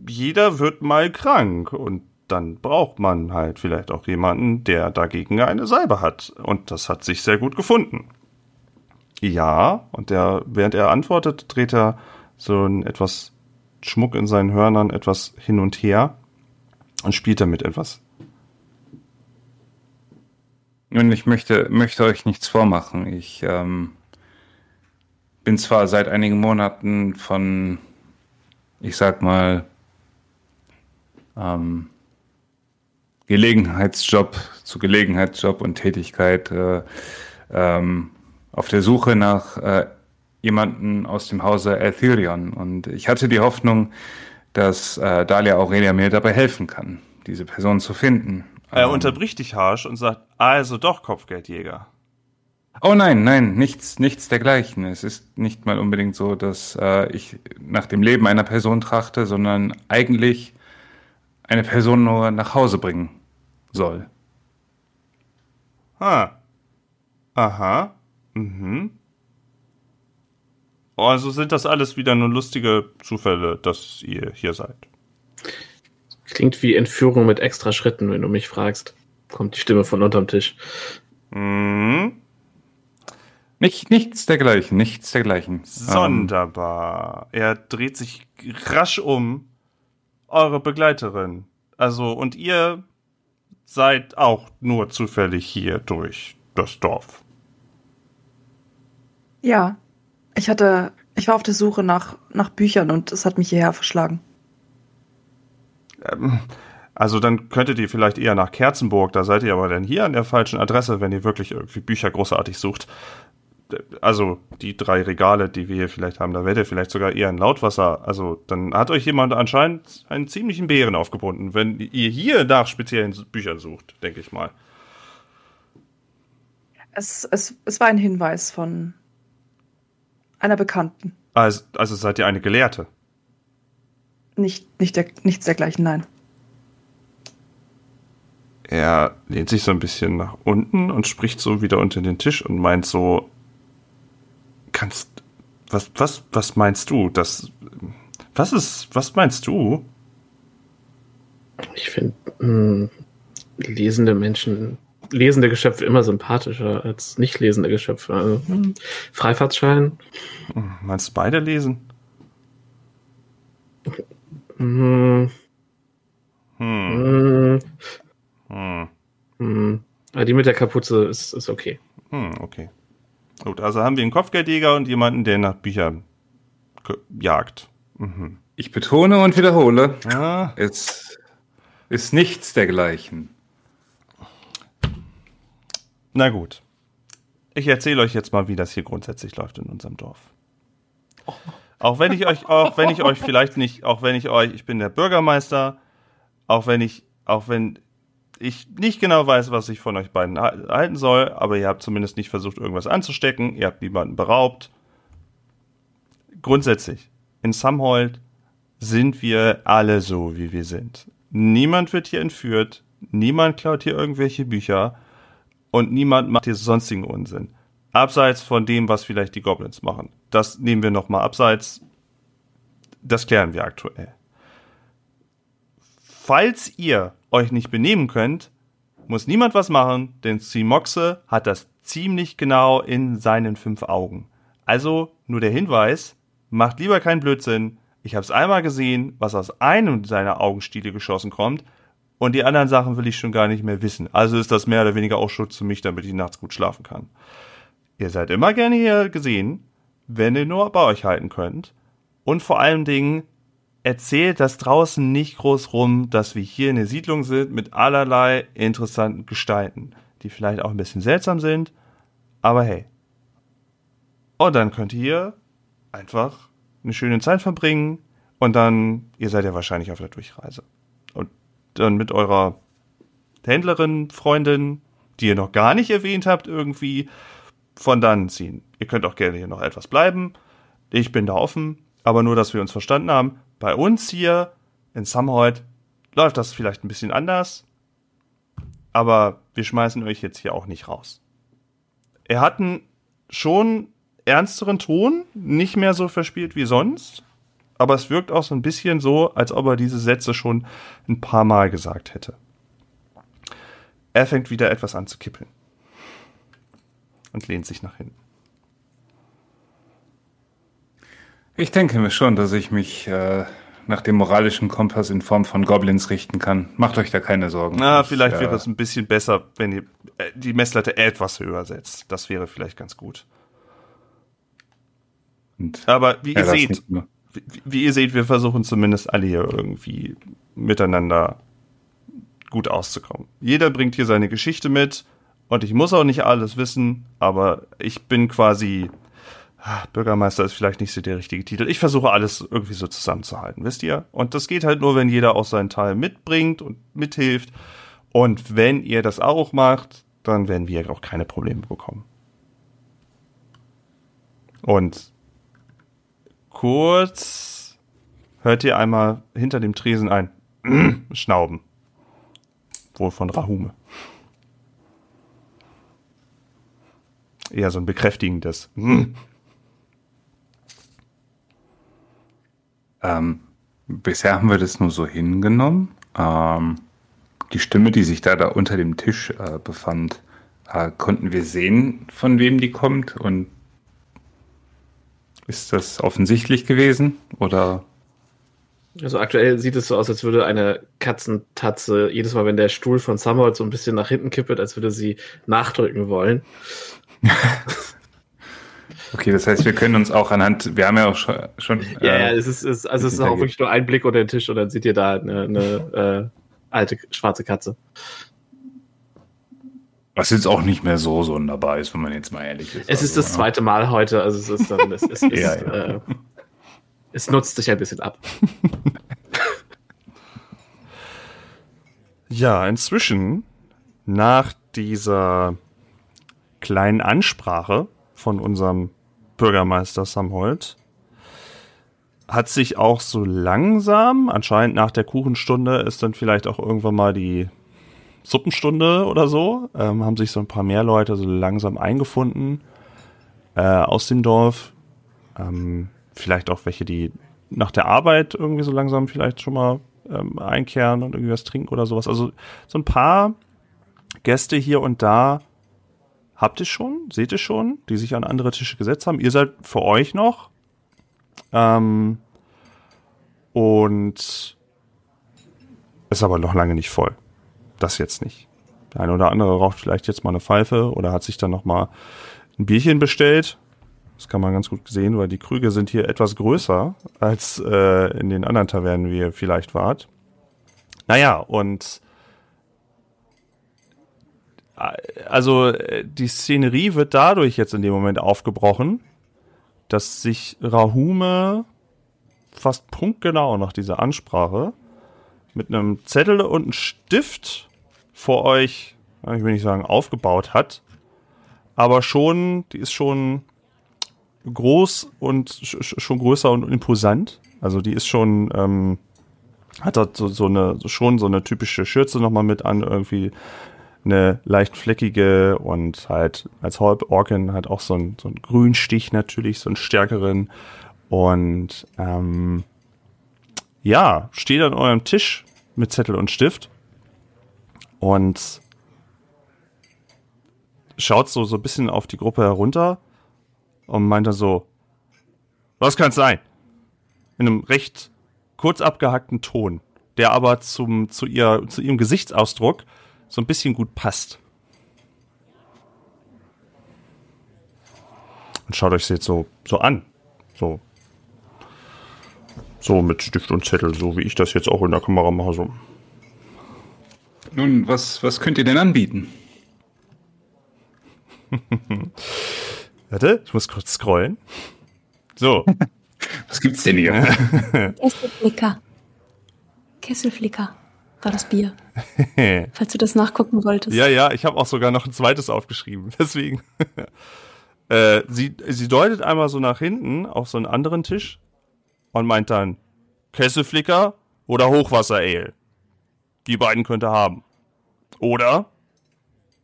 Jeder wird mal krank und dann braucht man halt vielleicht auch jemanden, der dagegen eine Salbe hat. Und das hat sich sehr gut gefunden. Ja, und der, während er antwortet, dreht er so ein etwas Schmuck in seinen Hörnern etwas hin und her und spielt damit etwas. Nun, ich möchte, möchte euch nichts vormachen. Ich ähm, bin zwar seit einigen Monaten von, ich sag mal, ähm, Gelegenheitsjob zu Gelegenheitsjob und Tätigkeit äh, ähm, auf der Suche nach äh, jemanden aus dem Hause Aetherion. Und ich hatte die Hoffnung, dass äh, Dalia Aurelia mir dabei helfen kann, diese Person zu finden. Er Ähm, unterbricht dich harsch und sagt, also doch Kopfgeldjäger. Oh nein, nein, nichts, nichts dergleichen. Es ist nicht mal unbedingt so, dass äh, ich nach dem Leben einer Person trachte, sondern eigentlich eine Person nur nach Hause bringen soll. Ha. Aha. Mhm. Also sind das alles wieder nur lustige Zufälle, dass ihr hier seid. Klingt wie Entführung mit extra Schritten, wenn du mich fragst. Kommt die Stimme von unterm Tisch. Mhm. Nicht, nichts dergleichen, nichts dergleichen. Ähm, Sonderbar. Er dreht sich rasch um. Eure Begleiterin. Also, und ihr seid auch nur zufällig hier durch das Dorf. Ja, ich hatte, ich war auf der Suche nach, nach Büchern und es hat mich hierher verschlagen. Ähm, also dann könntet ihr vielleicht eher nach Kerzenburg, da seid ihr aber dann hier an der falschen Adresse, wenn ihr wirklich irgendwie Bücher großartig sucht. Also die drei Regale, die wir hier vielleicht haben, da werdet ihr vielleicht sogar eher in Lautwasser. Also dann hat euch jemand anscheinend einen ziemlichen Bären aufgebunden, wenn ihr hier nach speziellen Büchern sucht, denke ich mal. Es, es, es war ein Hinweis von einer Bekannten. Also, also seid ihr eine Gelehrte? Nicht, nicht der, nichts dergleichen, nein. Er lehnt sich so ein bisschen nach unten und spricht so wieder unter den Tisch und meint so, kannst, was, was, was meinst du? Das, was ist, was meinst du? Ich finde lesende Menschen, lesende Geschöpfe immer sympathischer als nicht lesende Geschöpfe. Also, hm, Freifahrtschein. Meinst du beide lesen? Hm, Hm, hm, hm, hm. Aber Die mit der Kapuze ist, ist okay. hm, okay. Gut, also haben wir einen Kopfgeldjäger und jemanden, der nach Büchern jagt. Mhm. Ich betone und wiederhole, Ja, es ist nichts dergleichen. Na gut. Ich erzähle euch jetzt mal, wie das hier grundsätzlich läuft in unserem Dorf. Auch wenn ich euch, auch wenn ich euch vielleicht nicht, auch wenn ich euch, ich bin der Bürgermeister, auch wenn ich, auch wenn ich nicht genau weiß, was ich von euch beiden ha- halten soll, aber ihr habt zumindest nicht versucht, irgendwas anzustecken, ihr habt niemanden beraubt. Grundsätzlich, in Samhold sind wir alle so, wie wir sind. Niemand wird hier entführt, niemand klaut hier irgendwelche Bücher und niemand macht hier sonstigen Unsinn. Abseits von dem, was vielleicht die Goblins machen. Das nehmen wir nochmal abseits. Das klären wir aktuell. Falls ihr euch nicht benehmen könnt, muss niemand was machen, denn Simoxe hat das ziemlich genau in seinen fünf Augen. Also nur der Hinweis, macht lieber keinen Blödsinn. Ich habe es einmal gesehen, was aus einem seiner Augenstiele geschossen kommt, und die anderen Sachen will ich schon gar nicht mehr wissen. Also ist das mehr oder weniger auch Schutz für mich, damit ich nachts gut schlafen kann. Ihr seid immer gerne hier gesehen, wenn ihr nur bei euch halten könnt. Und vor allen Dingen erzählt das draußen nicht groß rum, dass wir hier in der Siedlung sind mit allerlei interessanten Gestalten, die vielleicht auch ein bisschen seltsam sind, aber hey. Und dann könnt ihr einfach eine schöne Zeit verbringen und dann, ihr seid ja wahrscheinlich auf der Durchreise. Dann mit eurer Händlerin, Freundin, die ihr noch gar nicht erwähnt habt, irgendwie von dann ziehen. Ihr könnt auch gerne hier noch etwas bleiben. Ich bin da offen, aber nur, dass wir uns verstanden haben. Bei uns hier in Samholt läuft das vielleicht ein bisschen anders, aber wir schmeißen euch jetzt hier auch nicht raus. Er hat einen schon ernsteren Ton, nicht mehr so verspielt wie sonst, aber es wirkt auch so ein bisschen so, als ob er diese Sätze schon ein paar Mal gesagt hätte. Er fängt wieder etwas an zu kippeln und lehnt sich nach hinten. Ich denke mir schon, dass ich mich äh, nach dem moralischen Kompass in Form von Goblins richten kann. Macht euch da keine Sorgen. Na, Ich, vielleicht äh, wäre es ein bisschen besser, wenn ihr äh, die Messlatte etwas höher setzt. Das wäre vielleicht ganz gut. und- Aber wie Ja, ihr seht. Wie, ihr seht, wir versuchen zumindest alle hier irgendwie miteinander gut auszukommen. Jeder bringt hier seine Geschichte mit und ich muss auch nicht alles wissen, aber ich bin quasi ah, Bürgermeister ist vielleicht nicht so der richtige Titel. Ich versuche alles irgendwie so zusammenzuhalten, wisst ihr? Und das geht halt nur, wenn jeder auch seinen Teil mitbringt und mithilft. Und wenn ihr das auch macht, dann werden wir auch keine Probleme bekommen. Und kurz hört ihr einmal hinter dem Tresen ein Schnauben. Wohl von Rahume. Eher so ein bekräftigendes. Ähm, bisher haben wir das nur so hingenommen. Ähm, die Stimme, die sich da, da unter dem Tisch äh, befand, äh, konnten wir sehen, von wem die kommt? Und ist das offensichtlich gewesen? Oder Also aktuell sieht es so aus, als würde eine Katzentatze jedes Mal, wenn der Stuhl von Summerhold so ein bisschen nach hinten kippet, als würde sie nachdrücken wollen. Okay, das heißt, wir können uns auch anhand, wir haben ja auch schon. schon Ja, äh, ja, es ist, es, also es ist auch wirklich nur ein Blick unter den Tisch und dann seht ihr da eine, eine äh, alte schwarze Katze. Was jetzt auch nicht mehr so sonderbar ist, wenn man jetzt mal ehrlich ist. Es ist Also, das zweite Mal heute, also es ist dann, es, es, es, Ja, ja. Äh, es nutzt sich ein bisschen ab. Ja, inzwischen, nach dieser kleinen Ansprache von unserem Bürgermeister Samhold, hat sich auch so langsam, anscheinend nach der Kuchenstunde ist dann vielleicht auch irgendwann mal die Suppenstunde oder so, ähm, haben sich so ein paar mehr Leute so langsam eingefunden äh, aus dem Dorf. Ähm, vielleicht auch welche, die nach der Arbeit irgendwie so langsam vielleicht schon mal ähm, einkehren und irgendwie was trinken oder sowas. Also so ein paar Gäste hier und da habt ihr schon, seht ihr schon, die sich an andere Tische gesetzt haben. Ihr seid für euch noch. Ähm, und ist aber noch lange nicht voll. Das jetzt nicht. Der eine oder andere raucht vielleicht jetzt mal eine Pfeife oder hat sich dann noch mal ein Bierchen bestellt. Das kann man ganz gut sehen, weil die Krüge sind hier etwas größer als äh, in den anderen Tavernen, wie ihr vielleicht wart. Naja, und äh, also äh, die Szenerie wird dadurch jetzt in dem Moment aufgebrochen, dass sich Rahume fast punktgenau nach dieser Ansprache mit einem Zettel und einem Stift vor euch, ich will nicht sagen aufgebaut hat, aber schon, die ist schon groß und sch- sch- schon größer und imposant. Also die ist schon, ähm, hat dort so, so eine, schon so eine typische Schürze nochmal mit an, irgendwie eine leicht fleckige und halt als Halborgan halt auch so ein, so ein Grünstich natürlich, so einen stärkeren. Und ähm, ja, steht an eurem Tisch mit Zettel und Stift und schaut so, so ein bisschen auf die Gruppe herunter und meint dann so, was kann's sein? In einem recht kurz abgehackten Ton, der aber zum, zu, ihr, zu ihrem Gesichtsausdruck so ein bisschen gut passt. Und schaut euch jetzt so, so an. So. So mit Stift und Zettel, so wie ich das jetzt auch in der Kamera mache. So. Nun, was, was könnt ihr denn anbieten? Warte, ich muss kurz scrollen. So. Was gibt's denn hier? Kesselflicker. Kesselflicker war das Bier. Falls du das nachgucken wolltest. Ja, ja, ich habe auch sogar noch ein zweites aufgeschrieben. Deswegen. äh, sie, sie deutet einmal so nach hinten auf so einen anderen Tisch und meint dann Kesselflicker oder Hochwasser-Ale. Die beiden könnte haben. Oder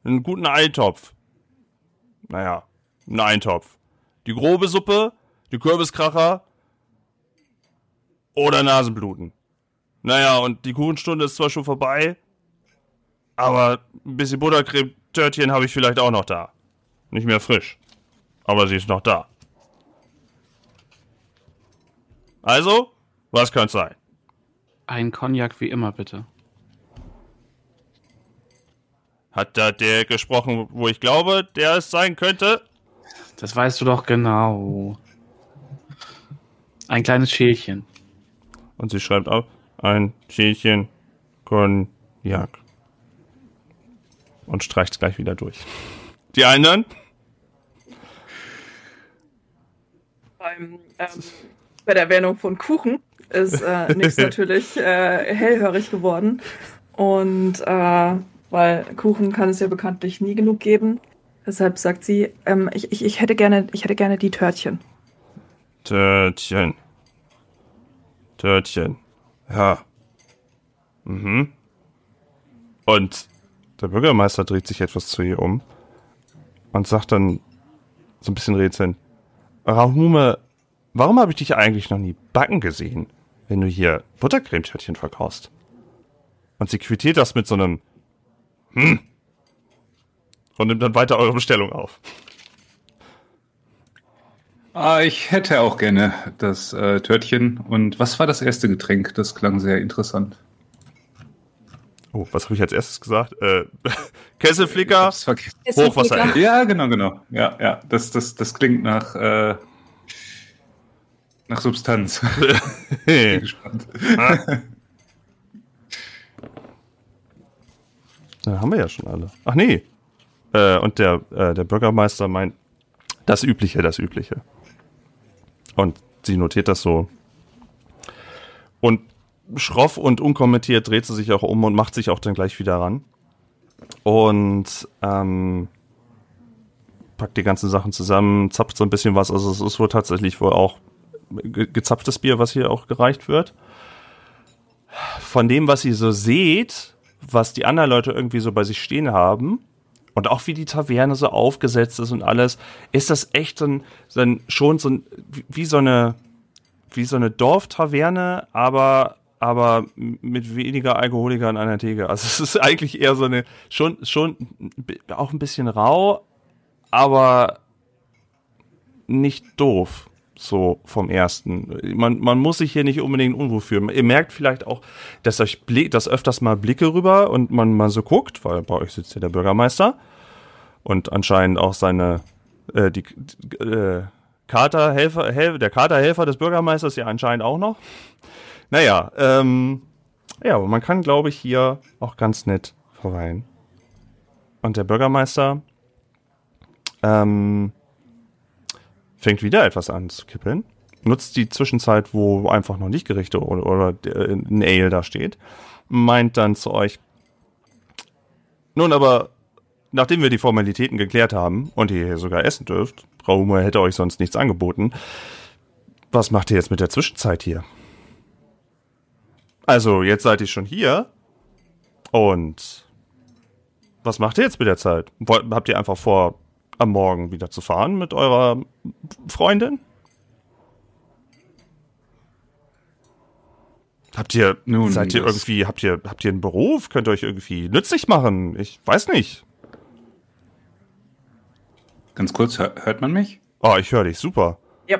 einen guten Eintopf. Naja, einen Eintopf. Die grobe Suppe, die Kürbiskracher oder Nasenbluten. Naja, und die Kuchenstunde ist zwar schon vorbei, aber ein bisschen Buttercreme-Törtchen habe ich vielleicht auch noch da. Nicht mehr frisch. Aber sie ist noch da. Also, was könnte sein? Ein Cognac wie immer, bitte. Hat da der gesprochen, wo ich glaube, der es sein könnte? Das weißt du doch genau. Ein kleines Schälchen. Und sie schreibt auf, ein Schälchen Cognac. Und streicht es gleich wieder durch. Die anderen? Beim, ähm, bei der Erwähnung von Kuchen ist äh, Nix natürlich äh, hellhörig geworden. Und äh, weil Kuchen kann es ja bekanntlich nie genug geben. Deshalb sagt sie, ähm, ich, ich, ich, hätte gerne, ich hätte gerne die Törtchen. Törtchen. Törtchen. Ja. Mhm. Und der Bürgermeister dreht sich etwas zu ihr um und sagt dann so ein bisschen rätselnd, Rahume, warum habe ich dich eigentlich noch nie backen gesehen? wenn du hier Buttercremetörtchen verkaufst. Und sie quittiert das mit so einem Hm. Und nimmt dann weiter eure Bestellung auf. Ah, ich hätte auch gerne das äh, Törtchen. Und was war das erste Getränk? Das klang sehr interessant. Oh, was habe ich als erstes gesagt? Äh, Kesselflicker. Hochwasser. Ja, genau, genau. Ja, ja. Das, das, das klingt nach, äh, nach Substanz. Bin gespannt. Ja, haben wir ja schon alle. Ach nee. Äh, und der, äh, der Bürgermeister meint, das Übliche, das Übliche. Und sie notiert das so. Und schroff und unkommentiert dreht sie sich auch um und macht sich auch dann gleich wieder ran. Und ähm, packt die ganzen Sachen zusammen, zapft so ein bisschen was. Also es ist wohl tatsächlich wohl auch ge gezapftes Bier, was hier auch gereicht wird. Von dem, was ihr so seht, was die anderen Leute irgendwie so bei sich stehen haben und auch wie die Taverne so aufgesetzt ist und alles, ist das echt so ein, so ein schon so ein, wie- so eine, wie so eine Dorftaverne, aber aber mit weniger Alkoholikern an der Theke. Also es ist eigentlich eher so eine, schon, schon auch ein bisschen rau, aber nicht doof. So vom ersten. Man, man muss sich hier nicht unbedingt unwohl fühlen. Ihr merkt vielleicht auch, dass euch dass öfters mal Blicke rüber und man mal so guckt, weil bei euch sitzt hier der Bürgermeister und anscheinend auch seine äh, die äh, Katerhelfer, Hel der Katerhelfer des Bürgermeisters ja anscheinend auch noch. Naja, ähm, ja, aber man kann, glaube ich, hier auch ganz nett verweilen. Und der Bürgermeister ähm, fängt wieder etwas an zu kippeln. Nutzt die Zwischenzeit, wo einfach noch nicht Gerichte oder, oder äh, ein Ale da steht. Meint dann zu euch, nun aber, nachdem wir die Formalitäten geklärt haben und ihr hier sogar essen dürft, Humer hätte euch sonst nichts angeboten, was macht ihr jetzt mit der Zwischenzeit hier? Also, jetzt seid ihr schon hier. Und was macht ihr jetzt mit der Zeit? Habt ihr einfach vor, am Morgen wieder zu fahren mit eurer Freundin? Habt ihr, Nun, seid ihr irgendwie, habt ihr, habt ihr einen Beruf? Könnt ihr euch irgendwie nützlich machen? Ich weiß nicht. Ganz kurz, hör, hört man mich? Oh, ich höre dich, super. Ja.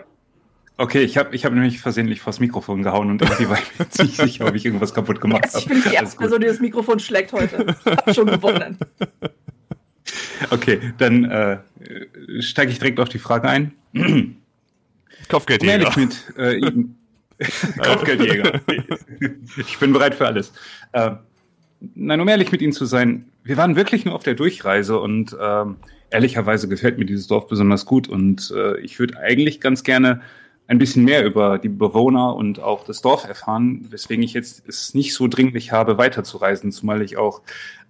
Okay, ich habe ich hab nämlich versehentlich vors Mikrofon gehauen und irgendwie war ich mir jetzt nicht sicher, ob ich irgendwas kaputt gemacht Ich bin die habe. erste Person, die das Mikrofon schlägt heute. Ich hab schon gewonnen. Okay, dann äh, steige ich direkt auf die Frage ein. Um Kopfgeldjäger. ehrlich mit äh. Kopfgeldjäger. ich bin bereit für alles. Äh, nein, um ehrlich mit Ihnen zu sein, wir waren wirklich nur auf der Durchreise und ähm, ehrlicherweise gefällt mir dieses Dorf besonders gut und äh, ich würde eigentlich ganz gerne ein bisschen mehr über die Bewohner und auch das Dorf erfahren, weswegen ich jetzt es nicht so dringlich habe, weiterzureisen, zumal ich auch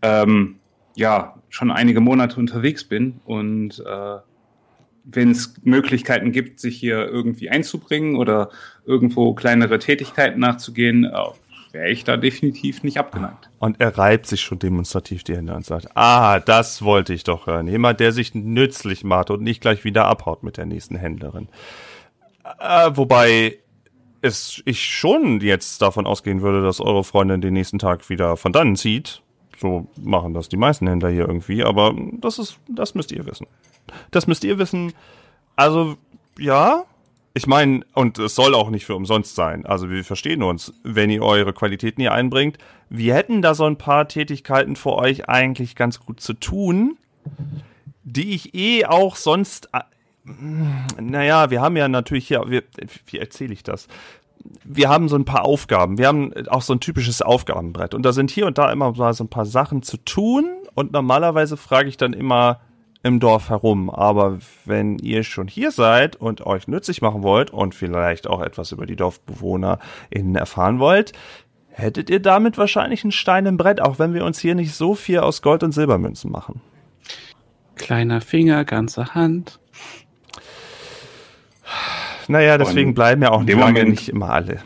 ähm, ja schon einige Monate unterwegs bin und äh, wenn es Möglichkeiten gibt, sich hier irgendwie einzubringen oder irgendwo kleinere Tätigkeiten nachzugehen, äh, wäre ich da definitiv nicht abgeneigt. Und er reibt sich schon demonstrativ die Hände und sagt, ah, das wollte ich doch hören. Jemand, der sich nützlich macht und nicht gleich wieder abhaut mit der nächsten Händlerin. Äh, wobei es ich schon jetzt davon ausgehen würde, dass eure Freundin den nächsten Tag wieder von dannen zieht. So machen das die meisten Händler hier irgendwie, aber das ist, das müsst ihr wissen. Das müsst ihr wissen. Also, ja, ich meine, und es soll auch nicht für umsonst sein. Also wir verstehen uns, wenn ihr eure Qualitäten hier einbringt. Wir hätten da so ein paar Tätigkeiten für euch eigentlich ganz gut zu tun, die ich eh auch sonst. äh, Naja, wir haben ja natürlich hier. Wir, wie erzähle ich das? Wir haben so ein paar Aufgaben. Wir haben auch so ein typisches Aufgabenbrett. Und da sind hier und da immer mal so ein paar Sachen zu tun. Und normalerweise frage ich dann immer, im Dorf herum. Aber wenn ihr schon hier seid und euch nützlich machen wollt und vielleicht auch etwas über die DorfbewohnerInnen erfahren wollt, hättet ihr damit wahrscheinlich einen Stein im Brett, auch wenn wir uns hier nicht so viel aus Gold- und Silbermünzen machen. Kleiner Finger, ganze Hand. Naja, deswegen Und bleiben ja auch in die dem lange Moment- nicht immer alle.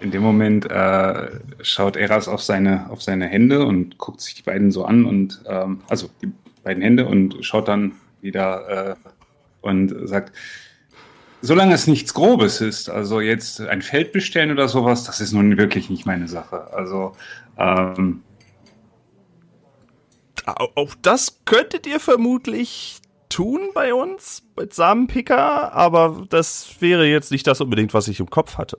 In dem Moment äh, schaut Eras auf seine, auf seine Hände und guckt sich die beiden so an und ähm, also die beiden Hände und schaut dann wieder äh, und sagt, solange es nichts Grobes ist, also jetzt ein Feld bestellen oder sowas, das ist nun wirklich nicht meine Sache. Also ähm, Au- Auch das könntet ihr vermutlich tun bei uns, mit Samenpicker, aber das wäre jetzt nicht das unbedingt, was ich im Kopf hatte.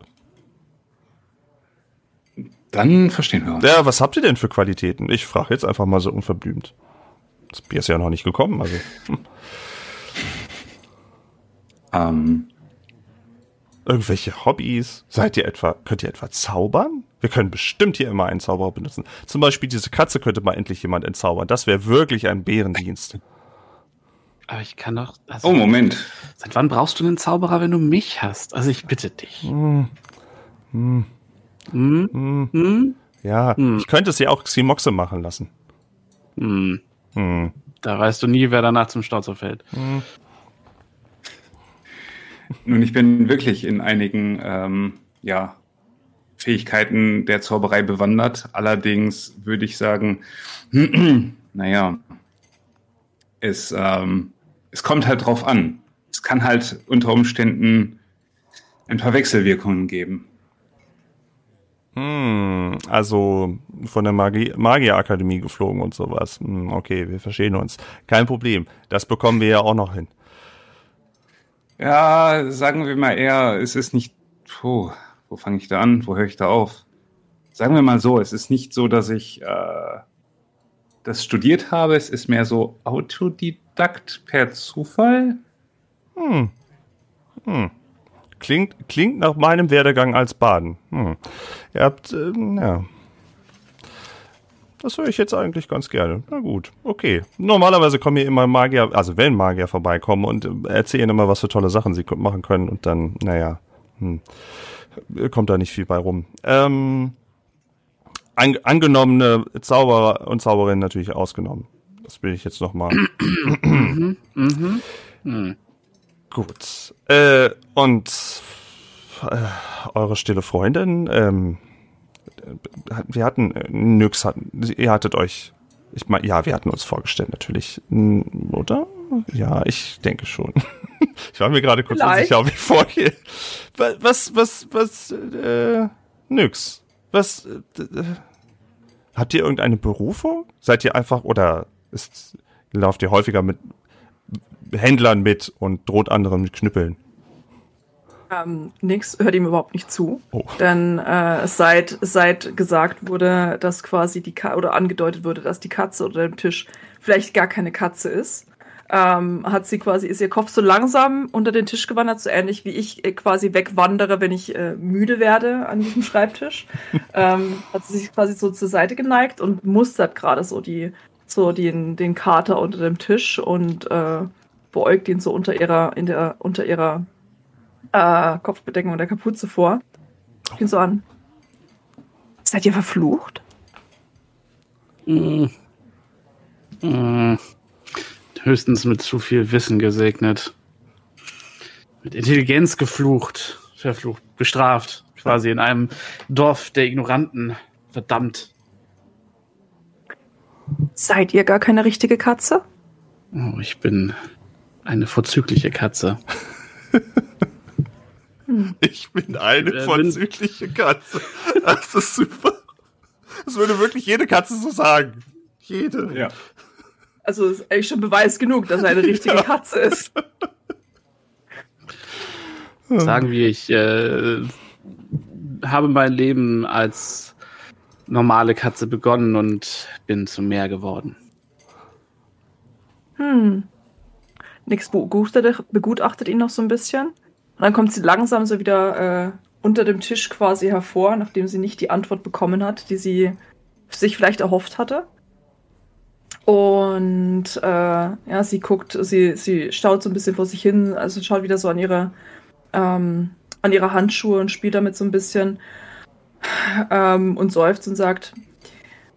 dann verstehen wir uns. Ja, was habt ihr denn für Qualitäten? Ich frage jetzt einfach mal so unverblümt. Das Bier ist ja noch nicht gekommen, also. Ähm, Irgendwelche Hobbys? Seid ihr etwa, könnt ihr etwa zaubern? Wir können bestimmt hier immer einen Zauberer benutzen. Zum Beispiel diese Katze könnte mal endlich jemand entzaubern. Das wäre wirklich ein Bärendienst. Aber ich kann doch. Also, oh, Moment. Seit wann brauchst du einen Zauberer, wenn du mich hast? Also ich bitte dich. Hm, Hm? Hm? Ja, ich könnte es ja auch Ximoxe machen lassen. Hm. Hm. Da weißt du nie, wer danach zum Stauzer fällt. Nun, ich bin wirklich in einigen ähm, ja, Fähigkeiten der Zauberei bewandert. Allerdings würde ich sagen, naja, es, ähm, es kommt halt drauf an. Es kann halt unter Umständen ein paar Wechselwirkungen geben. Hm, also von der Magie Magierakademie geflogen und sowas. Hm, okay, wir verstehen uns. Kein Problem. Das bekommen wir ja auch noch hin. Ja, sagen wir mal eher, es ist nicht. Puh, wo fange ich da an? Wo höre ich da auf? Sagen wir mal so, es ist nicht so, dass ich äh, das studiert habe. Es ist mehr so Autodidakt per Zufall. Hm. Hm. Klingt, klingt nach meinem Werdegang als Baden. Hm. Ihr habt, ähm, ja. Das höre ich jetzt eigentlich ganz gerne. Na gut, okay. Normalerweise kommen hier immer Magier, also wenn Magier vorbeikommen und äh, erzählen immer, was für tolle Sachen sie machen können und dann, naja, hm, kommt da nicht viel bei rum. Ähm, an, angenommene Zauberer und Zauberinnen natürlich ausgenommen. Das will ich jetzt nochmal. Mhm. Hm. Gut. Äh, und äh, eure stille Freundin, ähm, äh, wir hatten, Nyx hatten, ihr hattet euch, ich meine, ja, wir hatten uns vorgestellt natürlich, oder? Ja, ich denke schon. ich war mir gerade kurz Vielleicht. unsicher, ob ich vorgehe. Wa- Was, was, was, äh, Nyx, was, äh, äh, habt ihr irgendeine Berufung? Seid ihr einfach, oder ist, lauft ihr häufiger mit Händlern mit und droht anderen mit Knüppeln. Ähm, nix, hört ihm überhaupt nicht zu. Oh. Denn äh, seit, seit gesagt wurde, dass quasi die Ka oder angedeutet wurde, dass die Katze unter dem Tisch vielleicht gar keine Katze ist, ähm, hat sie quasi, ist ihr Kopf so langsam unter den Tisch gewandert, so ähnlich wie ich äh, quasi wegwandere, wenn ich äh, müde werde an diesem Schreibtisch. ähm, hat sie sich quasi so zur Seite geneigt und mustert gerade so die, so den, den Kater unter dem Tisch und äh, beäugt ihn so unter ihrer, in der, unter ihrer äh, Kopfbedeckung und der Kapuze vor. Ich ihn so an. Seid ihr verflucht? Hm. Hm. Höchstens mit zu viel Wissen gesegnet. Mit Intelligenz geflucht, verflucht, bestraft. Quasi in einem Dorf der Ignoranten. Verdammt. Seid ihr gar keine richtige Katze? Oh, ich bin eine vorzügliche Katze. Ich bin eine Wer vorzügliche Katze. Das ist super. Das würde wirklich jede Katze so sagen. Jede. Ja. Also ist eigentlich schon Beweis genug, dass er eine richtige Katze ist. Sagen wir, ich äh, habe mein Leben als normale Katze begonnen und bin zum Meer geworden. Hm. Nix begutachtet, ihn noch so ein bisschen. Und dann kommt sie langsam so wieder äh, unter dem Tisch quasi hervor, nachdem sie nicht die Antwort bekommen hat, die sie sich vielleicht erhofft hatte. Und äh, ja, sie guckt, sie, sie staut so ein bisschen vor sich hin, also schaut wieder so an ihre, ähm, an ihre Handschuhe und spielt damit so ein bisschen ähm, und seufzt und sagt,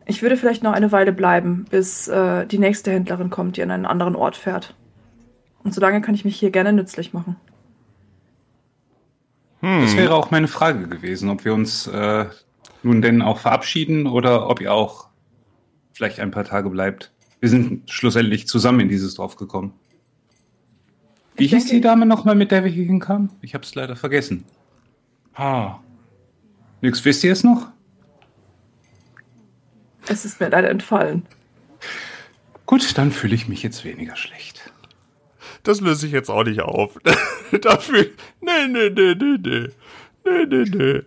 ich würde vielleicht noch eine Weile bleiben, bis äh, die nächste Händlerin kommt, die an einen anderen Ort fährt. Und solange kann ich mich hier gerne nützlich machen. Das wäre auch meine Frage gewesen, ob wir uns äh, nun denn auch verabschieden oder ob ihr auch vielleicht ein paar Tage bleibt. Wir sind schlussendlich zusammen in dieses Dorf gekommen. Wie Ich hieß denke- die Dame nochmal, mit der wir hier hinkamen? Ich habe es leider vergessen. Ah. Nix, wisst ihr es noch? Es ist mir leider entfallen. Gut, dann fühle ich mich jetzt weniger schlecht. Das löse ich jetzt auch nicht auf. Dafür. Nee, nee, nee, nee, nee. Nee, nee, nee.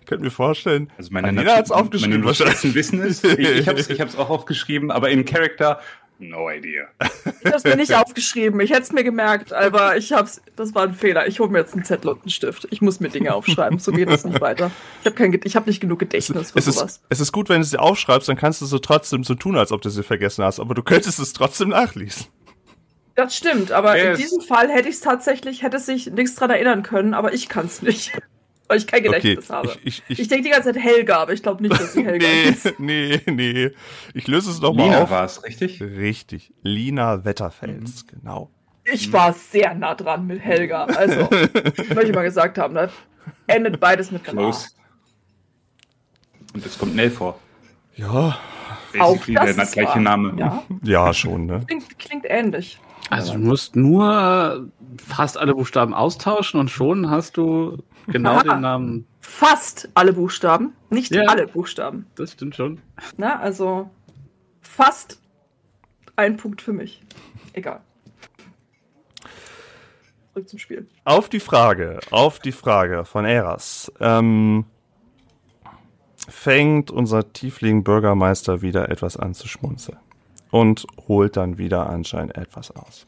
Ich könnte mir vorstellen, Also meine Alina hat's Natu- aufgeschrieben Meine Notizen wissen es. Ich, ich habe es ich hab's auch aufgeschrieben, aber in Character, no idea. Ich habe es mir nicht aufgeschrieben. Ich hätte es mir gemerkt, aber ich hab's. Das war ein Fehler. Ich hole mir jetzt einen Zettel und einen Stift. Ich muss mir Dinge aufschreiben. So geht es nicht weiter. Ich habe kein, Ge- ich habe nicht genug Gedächtnis für Es sowas. ist, es ist gut, wenn du sie aufschreibst, dann kannst du so trotzdem so tun, als ob du sie vergessen hast. Aber du könntest es trotzdem nachlesen. Das stimmt, aber Yes. in diesem Fall hätte ich es tatsächlich, hätte sich nichts dran erinnern können, aber ich kann es nicht. Weil ich kein Gedächtnis habe. ich, ich, ich, Ich denke die ganze Zeit Helga, aber ich glaube nicht, dass sie Helga nee, ist. nee, nee. Ich löse es noch mal Lina auf. war es, richtig? Richtig. Lina Wetterfels, genau. Ich war sehr nah dran mit Helga. Also, möchte ich mal gesagt haben, da endet beides mit. Close. Und es kommt Nell vor. Ja, Auch das der ist gleiche wahr. Name. Ja, ja, schon, ne? klingt, klingt ähnlich. Also du musst nur fast alle Buchstaben austauschen und schon hast du genau Aha. den Namen. Fast alle Buchstaben, nicht Ja. alle Buchstaben. Das stimmt schon. Na, also fast ein Punkt für mich. Egal. Zurück zum Spiel. Auf die Frage, auf die Frage von Eras. Ähm, fängt unser Tiefling-Bürgermeister wieder etwas an zu schmunzeln und holt dann wieder anscheinend etwas aus.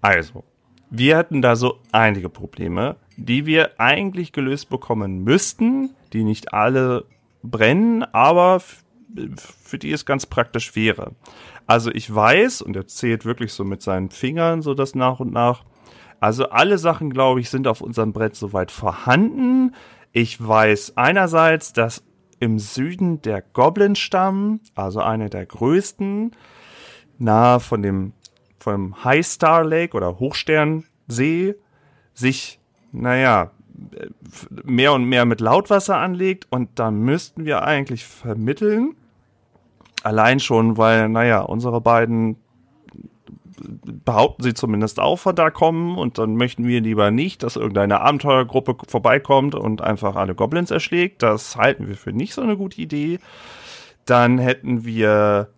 Also, wir hatten da so einige Probleme, die wir eigentlich gelöst bekommen müssten, die nicht alle brennen, aber für die es ganz praktisch wäre. Also ich weiß, und er zählt wirklich so mit seinen Fingern so das nach und nach, also alle Sachen, glaube ich, sind auf unserem Brett soweit vorhanden. Ich weiß einerseits, dass im Süden der Goblin-Stamm, also einer der größten, nahe von dem vom High Star Lake oder Hochsternsee, sich, naja, mehr und mehr mit Lautwasser anlegt und da müssten wir eigentlich vermitteln. Allein schon, weil, naja, unsere beiden behaupten sie zumindest auch von da kommen und dann möchten wir lieber nicht, dass irgendeine Abenteuergruppe vorbeikommt und einfach alle Goblins erschlägt. Das halten wir für nicht so eine gute Idee. Dann hätten wir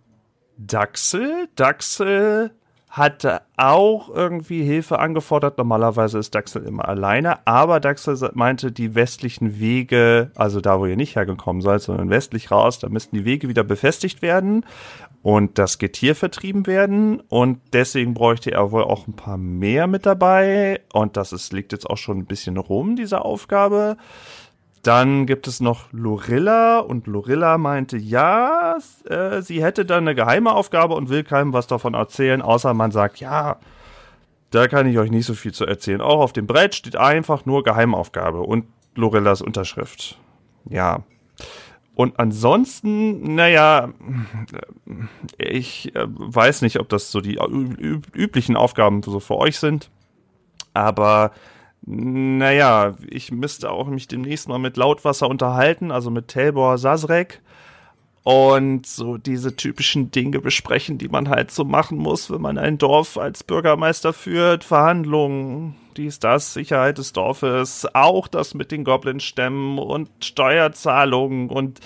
Daxel. Daxel hatte auch irgendwie Hilfe angefordert. Normalerweise ist Daxel immer alleine, aber Daxel meinte, die westlichen Wege, also da, wo ihr nicht hergekommen seid, sondern westlich raus, da müssten die Wege wieder befestigt werden und das Getier vertrieben werden. Und deswegen bräuchte er wohl auch ein paar mehr mit dabei. Und das ist, liegt jetzt auch schon ein bisschen rum, diese Aufgabe. Dann gibt es noch Lorilla und Lorilla meinte, ja, äh, sie hätte dann eine geheime Aufgabe und will keinem was davon erzählen, außer man sagt, ja, da kann ich euch nicht so viel zu erzählen. Auch auf dem Brett steht einfach nur Geheimaufgabe und Lorillas Unterschrift. Ja. Und ansonsten, naja, ich äh, weiß nicht, ob das so die üblichen Aufgaben so für euch sind. Aber naja, ich müsste auch mich demnächst mal mit Lautwasser unterhalten, also mit Telbor Sasrek. Und so diese typischen Dinge besprechen, die man halt so machen muss, wenn man ein Dorf als Bürgermeister führt. Verhandlungen, dies, das, Sicherheit des Dorfes, auch das mit den Goblin-Stämmen und Steuerzahlungen und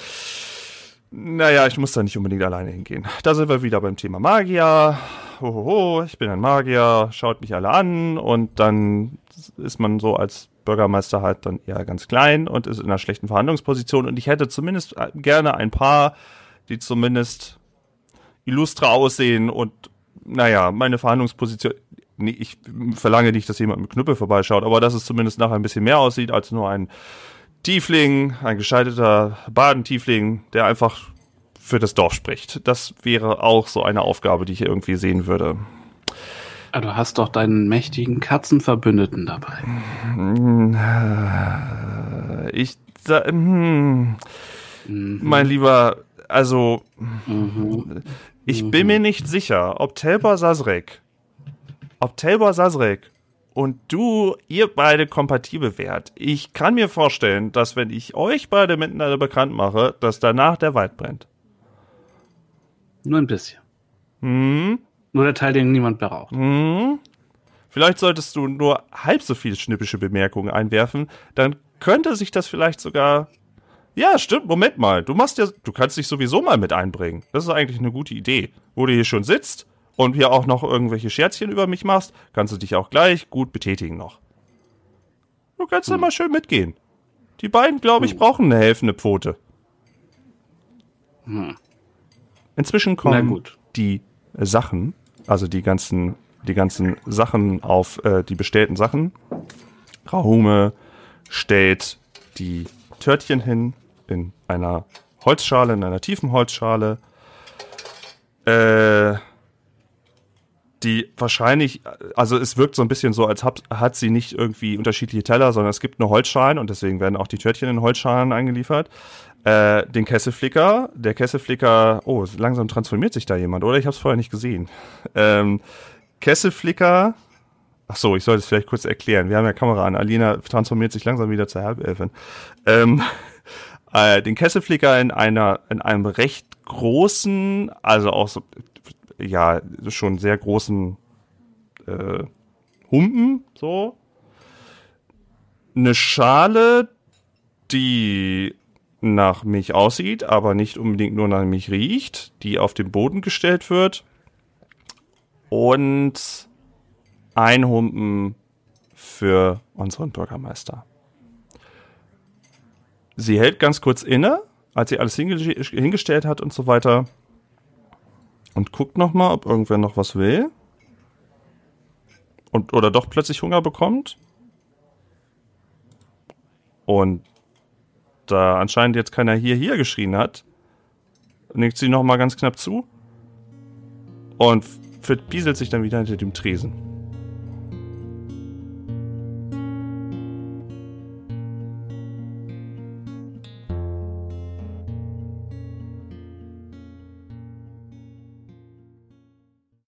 naja, ich muss da nicht unbedingt alleine hingehen. Da sind wir wieder beim Thema Magier. Hohoho, ich bin ein Magier, schaut mich alle an und dann ist man so als Bürgermeister halt dann eher ganz klein und ist in einer schlechten Verhandlungsposition und ich hätte zumindest gerne ein paar, die zumindest illustre aussehen und naja, meine Verhandlungsposition, nee, ich verlange nicht, dass jemand mit Knüppel vorbeischaut, aber dass es zumindest nachher ein bisschen mehr aussieht als nur ein Tiefling, ein gescheiterter Badentiefling, der einfach für das Dorf spricht. Das wäre auch so eine Aufgabe, die ich irgendwie sehen würde. Ah, du hast doch deinen mächtigen Katzenverbündeten dabei. Ich, sa- hm, Mhm. mein Lieber, also Mhm. ich bin mir nicht sicher, ob Telbor Sasrek, ob Telbor Sasrek und du, ihr beide kompatibel wärt. Ich kann mir vorstellen, dass wenn ich euch beide miteinander bekannt mache, dass danach der Wald brennt. Nur ein bisschen. Hm, Nur der Teil, den niemand braucht. hm. Vielleicht solltest du nur halb so viele schnippische Bemerkungen einwerfen, dann könnte sich das vielleicht sogar. Ja, stimmt, Moment mal. Du machst ja, du kannst dich sowieso mal mit einbringen. Das ist eigentlich eine gute Idee. Wo du hier schon sitzt und hier auch noch irgendwelche Scherzchen über mich machst, kannst du dich auch gleich gut betätigen noch. Du kannst dann mal schön mitgehen. Die beiden, glaube ich, brauchen eine helfende Pfote. Inzwischen Na kommen gut. die Sachen, also die ganzen, die ganzen Sachen auf äh, die bestellten Sachen. Rahume stellt die Törtchen hin in einer Holzschale, in einer tiefen Holzschale. Äh, die wahrscheinlich, also es wirkt so ein bisschen so, als hab, hat sie nicht irgendwie unterschiedliche Teller, sondern es gibt nur Holzschalen und deswegen werden auch die Törtchen in Holzschalen eingeliefert. Äh, den Kesselflicker, der Kesselflicker, oh, langsam transformiert sich da jemand, oder? Ich habe es vorher nicht gesehen. Ähm, Kesselflicker, ach so, ich sollte es vielleicht kurz erklären. Wir haben ja Kamera an. Alina transformiert sich langsam wieder zur Halbelfin. Ähm, äh, den Kesselflicker in einer, in einem recht großen, also auch so, ja, schon sehr großen äh, Humpen, so. Eine Schale, die nach Milch aussieht, aber nicht unbedingt nur nach Milch riecht, die auf den Boden gestellt wird. Und ein Humpen für unseren Bürgermeister. Sie hält ganz kurz inne, als sie alles hinge hingestellt hat und so weiter. Und guckt noch mal, ob irgendwer noch was will. Und, oder doch plötzlich Hunger bekommt. Und da anscheinend jetzt keiner hier, hier geschrien hat, nickt sie noch mal ganz knapp zu und verpieselt sich dann wieder hinter dem Tresen.